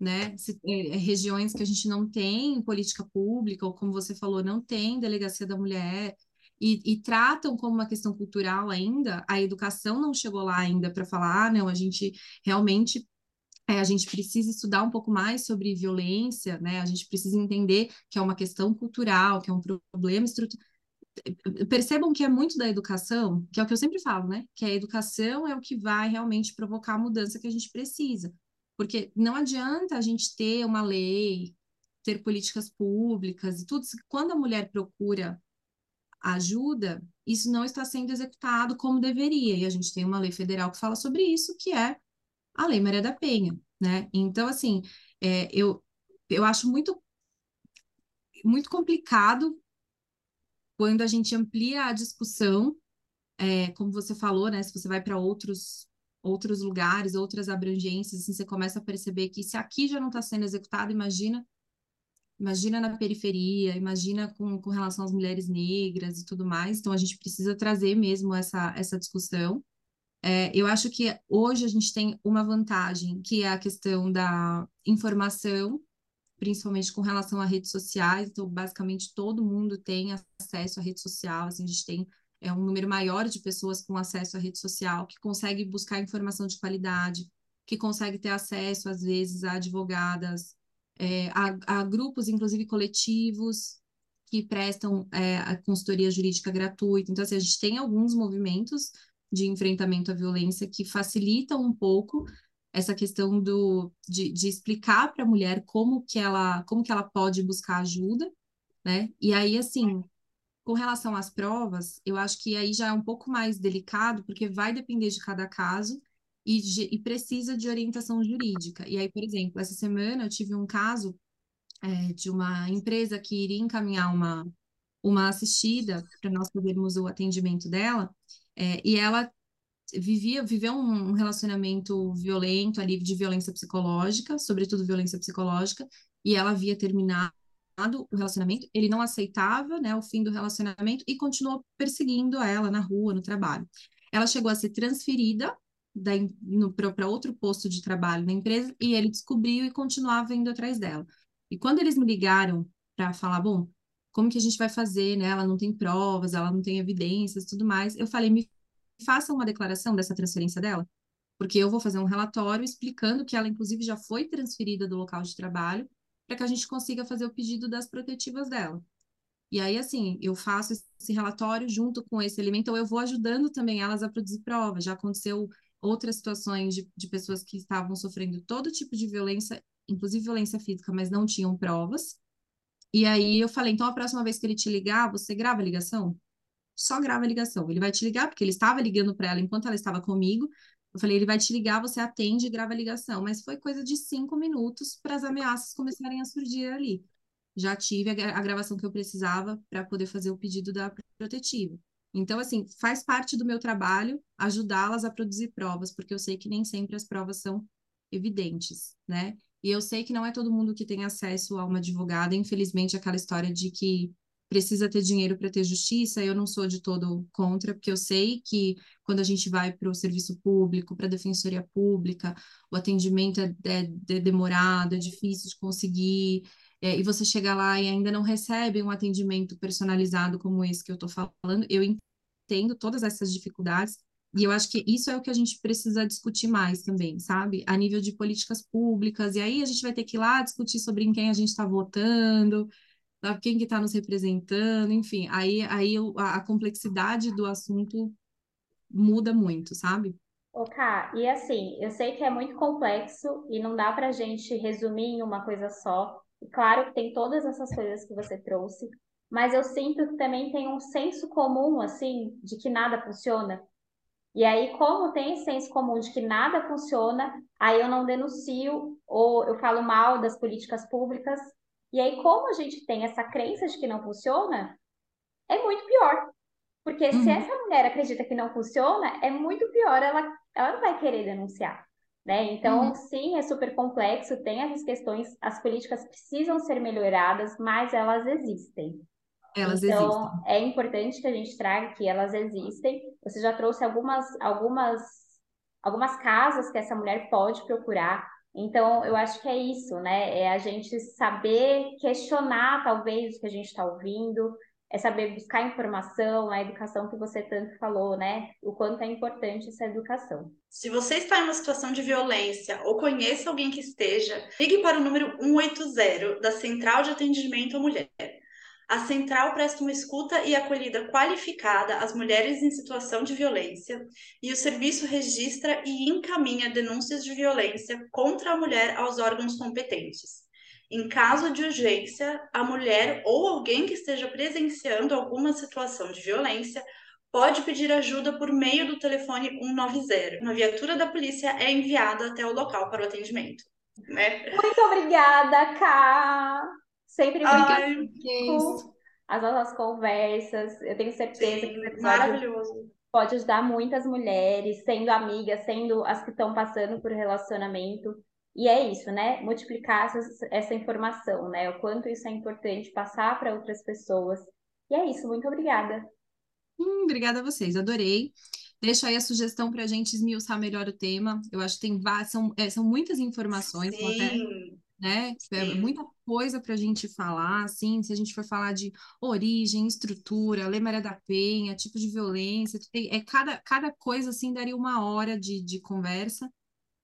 né, se, é, é, regiões que a gente não tem política pública, ou como você falou, não tem delegacia da mulher, e, e, tratam como uma questão cultural ainda, a educação não chegou lá ainda para falar, ah, não, a gente realmente é, a gente precisa estudar um pouco mais sobre violência, né? A gente precisa entender que é uma questão cultural, que é um problema estrutural. Percebam que é muito da educação, que é o que eu sempre falo, né? Que a educação é o que vai realmente provocar a mudança que a gente precisa. Porque não adianta a gente ter uma lei, ter políticas públicas e tudo, quando a mulher procura ajuda, isso não está sendo executado como deveria. E a gente tem uma lei federal que fala sobre isso, que é a Lei Maria da Penha, né? Então, assim, é, eu, eu acho muito, muito complicado quando a gente amplia a discussão, é, como você falou, né? Se você vai para outros outros lugares, outras abrangências, assim, você começa a perceber que se aqui já não está sendo executado, imagina Imagina na periferia, imagina com, com relação às mulheres negras e tudo mais. Então, a gente precisa trazer mesmo essa, essa discussão. É, eu acho que hoje a gente tem uma vantagem, que é a questão da informação, principalmente com relação a redes sociais. Então, basicamente, todo mundo tem acesso à rede social. Assim, a gente tem é, um número maior de pessoas com acesso à rede social, que consegue buscar informação de qualidade, que consegue ter acesso, às vezes, a advogadas é, há, há, grupos, inclusive coletivos, que prestam é, a consultoria jurídica gratuita. Então, assim, a gente tem alguns movimentos de enfrentamento à violência que facilitam um pouco essa questão do, de, de explicar para a mulher como que ela como que ela pode buscar ajuda, né? E aí, assim, com relação às provas, eu acho que aí já é um pouco mais delicado, porque vai depender de cada caso, e, e precisa de orientação jurídica. E aí, por exemplo, essa semana eu tive um caso é, de uma empresa que iria encaminhar uma, uma assistida para nós podermos o atendimento dela, é, e ela vivia viveu um relacionamento violento ali de violência psicológica, sobretudo violência psicológica, e ela havia terminado o relacionamento, ele não aceitava, né, o fim do relacionamento e continuou perseguindo ela na rua, no trabalho. Ela chegou a ser transferida para outro posto de trabalho na empresa e ele descobriu e continuava indo atrás dela. E quando eles me ligaram para falar, bom, como que a gente vai fazer, né? Ela não tem provas, ela não tem evidências, tudo mais. Eu falei, me faça uma declaração dessa transferência dela, porque eu vou fazer um relatório explicando que ela inclusive já foi transferida do local de trabalho para que a gente consiga fazer o pedido das protetivas dela. E aí, assim, eu faço esse relatório junto com esse elemento, então eu vou ajudando também elas a produzir provas. Já aconteceu outras situações de, de pessoas que estavam sofrendo todo tipo de violência, inclusive violência física, mas não tinham provas. E aí eu falei, então a próxima vez que ele te ligar, você grava a ligação? Só grava a ligação. Ele vai te ligar porque ele estava ligando para ela enquanto ela estava comigo. Eu falei, ele vai te ligar, você atende e grava a ligação. Mas foi coisa de cinco minutos para as ameaças começarem a surgir ali. Já tive a, a gravação que eu precisava para poder fazer o pedido da protetiva. Então, assim, faz parte do meu trabalho ajudá-las a produzir provas, porque eu sei que nem sempre as provas são evidentes, né? E eu sei que não é todo mundo que tem acesso a uma advogada, infelizmente, aquela história de que precisa ter dinheiro para ter justiça, eu não sou de todo contra, porque eu sei que quando a gente vai para o serviço público, para a defensoria pública, o atendimento é, é, é demorado, é difícil de conseguir, é, e você chega lá e ainda não recebe um atendimento personalizado como esse que eu estou falando, eu entendo todas essas dificuldades, e eu acho que isso é o que a gente precisa discutir mais também, sabe? A nível de políticas públicas, e aí a gente vai ter que ir lá discutir sobre em quem a gente está votando, quem que está nos representando, enfim, aí, aí a, complexidade do assunto muda muito, sabe? Ok, e assim, eu sei que é muito complexo e não dá para a gente resumir em uma coisa só. Claro que tem todas essas coisas que você trouxe, mas eu sinto que também tem um senso comum, assim, de que nada funciona. E aí, como tem esse senso comum de que nada funciona, aí eu não denuncio ou eu falo mal das políticas públicas. E aí, como a gente tem essa crença de que não funciona, é muito pior. Porque se uhum. essa mulher acredita que não funciona, é muito pior, ela, ela não vai querer denunciar. Né? Então, uhum. sim, é super complexo, tem essas questões, as políticas precisam ser melhoradas, mas elas existem. Elas então, existem. é importante que a gente traga que elas existem. Você já trouxe algumas, algumas, algumas casas que essa mulher pode procurar. Então, eu acho que é isso, né? É a gente saber questionar, talvez, o que a gente está ouvindo, é saber buscar informação, a educação que você tanto falou, né? O quanto é importante essa educação. Se você está em uma situação de violência ou conhece alguém que esteja, ligue para o número 180 da Central de Atendimento à Mulher. A central presta uma escuta e acolhida qualificada às mulheres em situação de violência e o serviço registra e encaminha denúncias de violência contra a mulher aos órgãos competentes. Em caso de urgência, a mulher ou alguém que esteja presenciando alguma situação de violência pode pedir ajuda por meio do telefone 190. Uma viatura da polícia é enviada até o local para o atendimento. Né? Muito obrigada, Ká! Sempre muito as nossas conversas. Eu tenho certeza Sim, que esse maravilhoso. pode ajudar muitas mulheres, sendo amigas, sendo as que estão passando por relacionamento. E é isso, né? Multiplicar essa, essa informação, né? O quanto isso é importante passar para outras pessoas. E é isso, muito obrigada. Hum, obrigada a vocês, adorei. Deixa aí a sugestão para a gente esmiuçar melhor o tema. Eu acho que tem são, é, são muitas informações, até, né? É muita coisa para a gente falar, assim, se a gente for falar de origem, estrutura, Lei Maria da Penha, tipo de violência, é cada, cada coisa assim daria uma hora de, de conversa.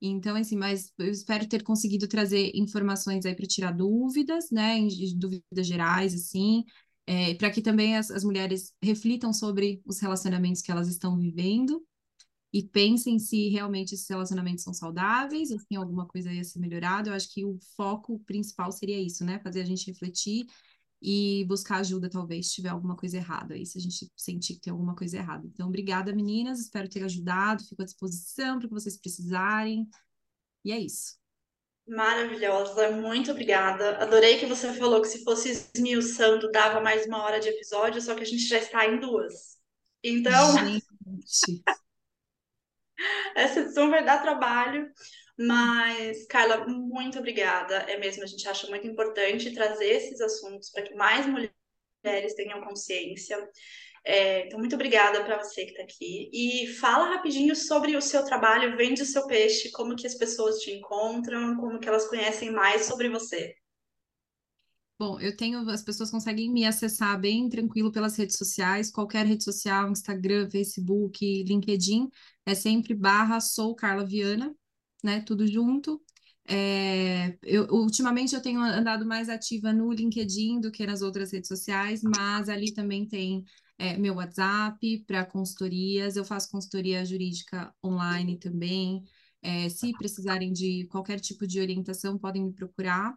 Então, assim, mas eu espero ter conseguido trazer informações aí para tirar dúvidas, né, dúvidas gerais, assim, é, para que também as, as mulheres reflitam sobre os relacionamentos que elas estão vivendo e pensem se realmente esses relacionamentos são saudáveis ou se tem alguma coisa a ser melhorada. Eu acho que o foco principal seria isso, né, fazer a gente refletir e buscar ajuda, talvez, se tiver alguma coisa errada aí, se a gente sentir que tem alguma coisa errada. Então, obrigada, meninas, espero ter ajudado, fico à disposição para o que vocês precisarem. E é isso. Maravilhosa, muito obrigada. Adorei que você falou que se fosse esmiuçando dava mais uma hora de episódio, só que a gente já está em duas. Então, gente. [laughs] essa edição vai dar trabalho. Mas, Carla, muito obrigada. É mesmo, a gente acha muito importante trazer esses assuntos para que mais mulheres tenham consciência. É, então, muito obrigada para você que está aqui. E fala rapidinho sobre o seu trabalho, vende o seu peixe, como que as pessoas te encontram, como que elas conhecem mais sobre você. Bom, eu tenho, as pessoas conseguem me acessar bem tranquilo pelas redes sociais, qualquer rede social, Instagram, Facebook, LinkedIn, é sempre barra sou Carla Viana, né? Tudo junto. É, eu, ultimamente eu tenho andado mais ativa no LinkedIn do que nas outras redes sociais, mas ali também tem é, meu WhatsApp para consultorias, eu faço consultoria jurídica online também. É, se precisarem de qualquer tipo de orientação, podem me procurar.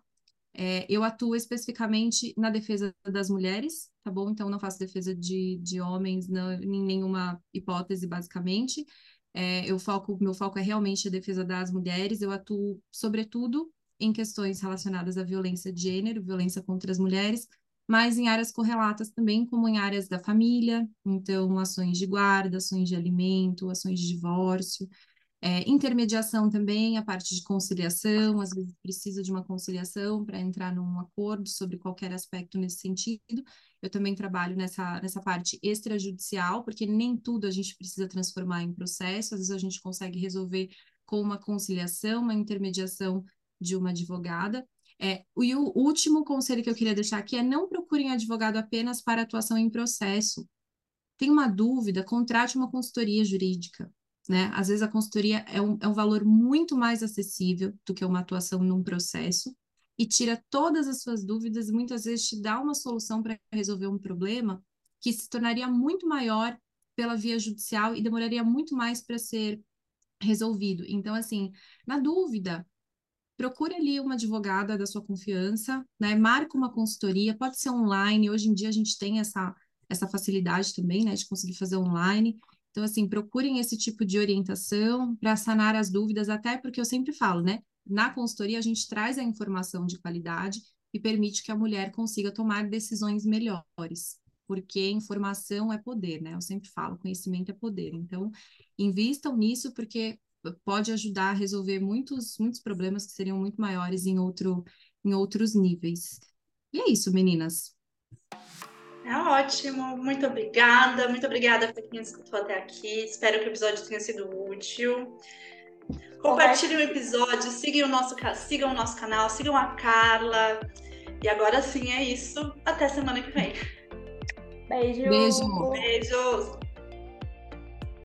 É, eu atuo especificamente na defesa das mulheres, tá bom? Então, não faço defesa de, de homens não, em nenhuma hipótese, basicamente. É, eu foco, meu foco é realmente a defesa das mulheres. Eu atuo, sobretudo, em questões relacionadas à violência de gênero, violência contra as mulheres, mas em áreas correlatas também, como em áreas da família, então ações de guarda, ações de alimento, ações de divórcio, é, intermediação também, a parte de conciliação, às vezes precisa de uma conciliação para entrar num acordo sobre qualquer aspecto nesse sentido. Eu também trabalho nessa, nessa parte extrajudicial, porque nem tudo a gente precisa transformar em processo, às vezes a gente consegue resolver com uma conciliação, uma intermediação de uma advogada. É, e o último conselho que eu queria deixar aqui é não procurem advogado apenas para atuação em processo. Tem uma dúvida, contrate uma consultoria jurídica. Né? Às vezes a consultoria é um, é um valor muito mais acessível do que uma atuação num processo e tira todas as suas dúvidas, muitas vezes te dá uma solução para resolver um problema que se tornaria muito maior pela via judicial e demoraria muito mais para ser resolvido. Então, assim, na dúvida, procure ali uma advogada da sua confiança, né? Marca uma consultoria, pode ser online. Hoje em dia a gente tem essa, essa facilidade também, né, de conseguir fazer online. Então, assim, procurem esse tipo de orientação para sanar as dúvidas, até porque eu sempre falo, né? Na consultoria a gente traz a informação de qualidade e permite que a mulher consiga tomar decisões melhores, porque informação é poder, né? Eu sempre falo, conhecimento é poder. Então, invistam nisso porque pode ajudar a resolver muitos, muitos problemas que seriam muito maiores em, outro, em outros níveis. E é isso, meninas. É ótimo, muito obrigada, muito obrigada para quem escutou até aqui. Espero que o episódio tenha sido útil. Compartilhem o episódio, sigam o nosso, sigam o nosso canal, sigam a Carla. E agora sim é isso. Até semana que vem. Beijo. Beijo. Beijos.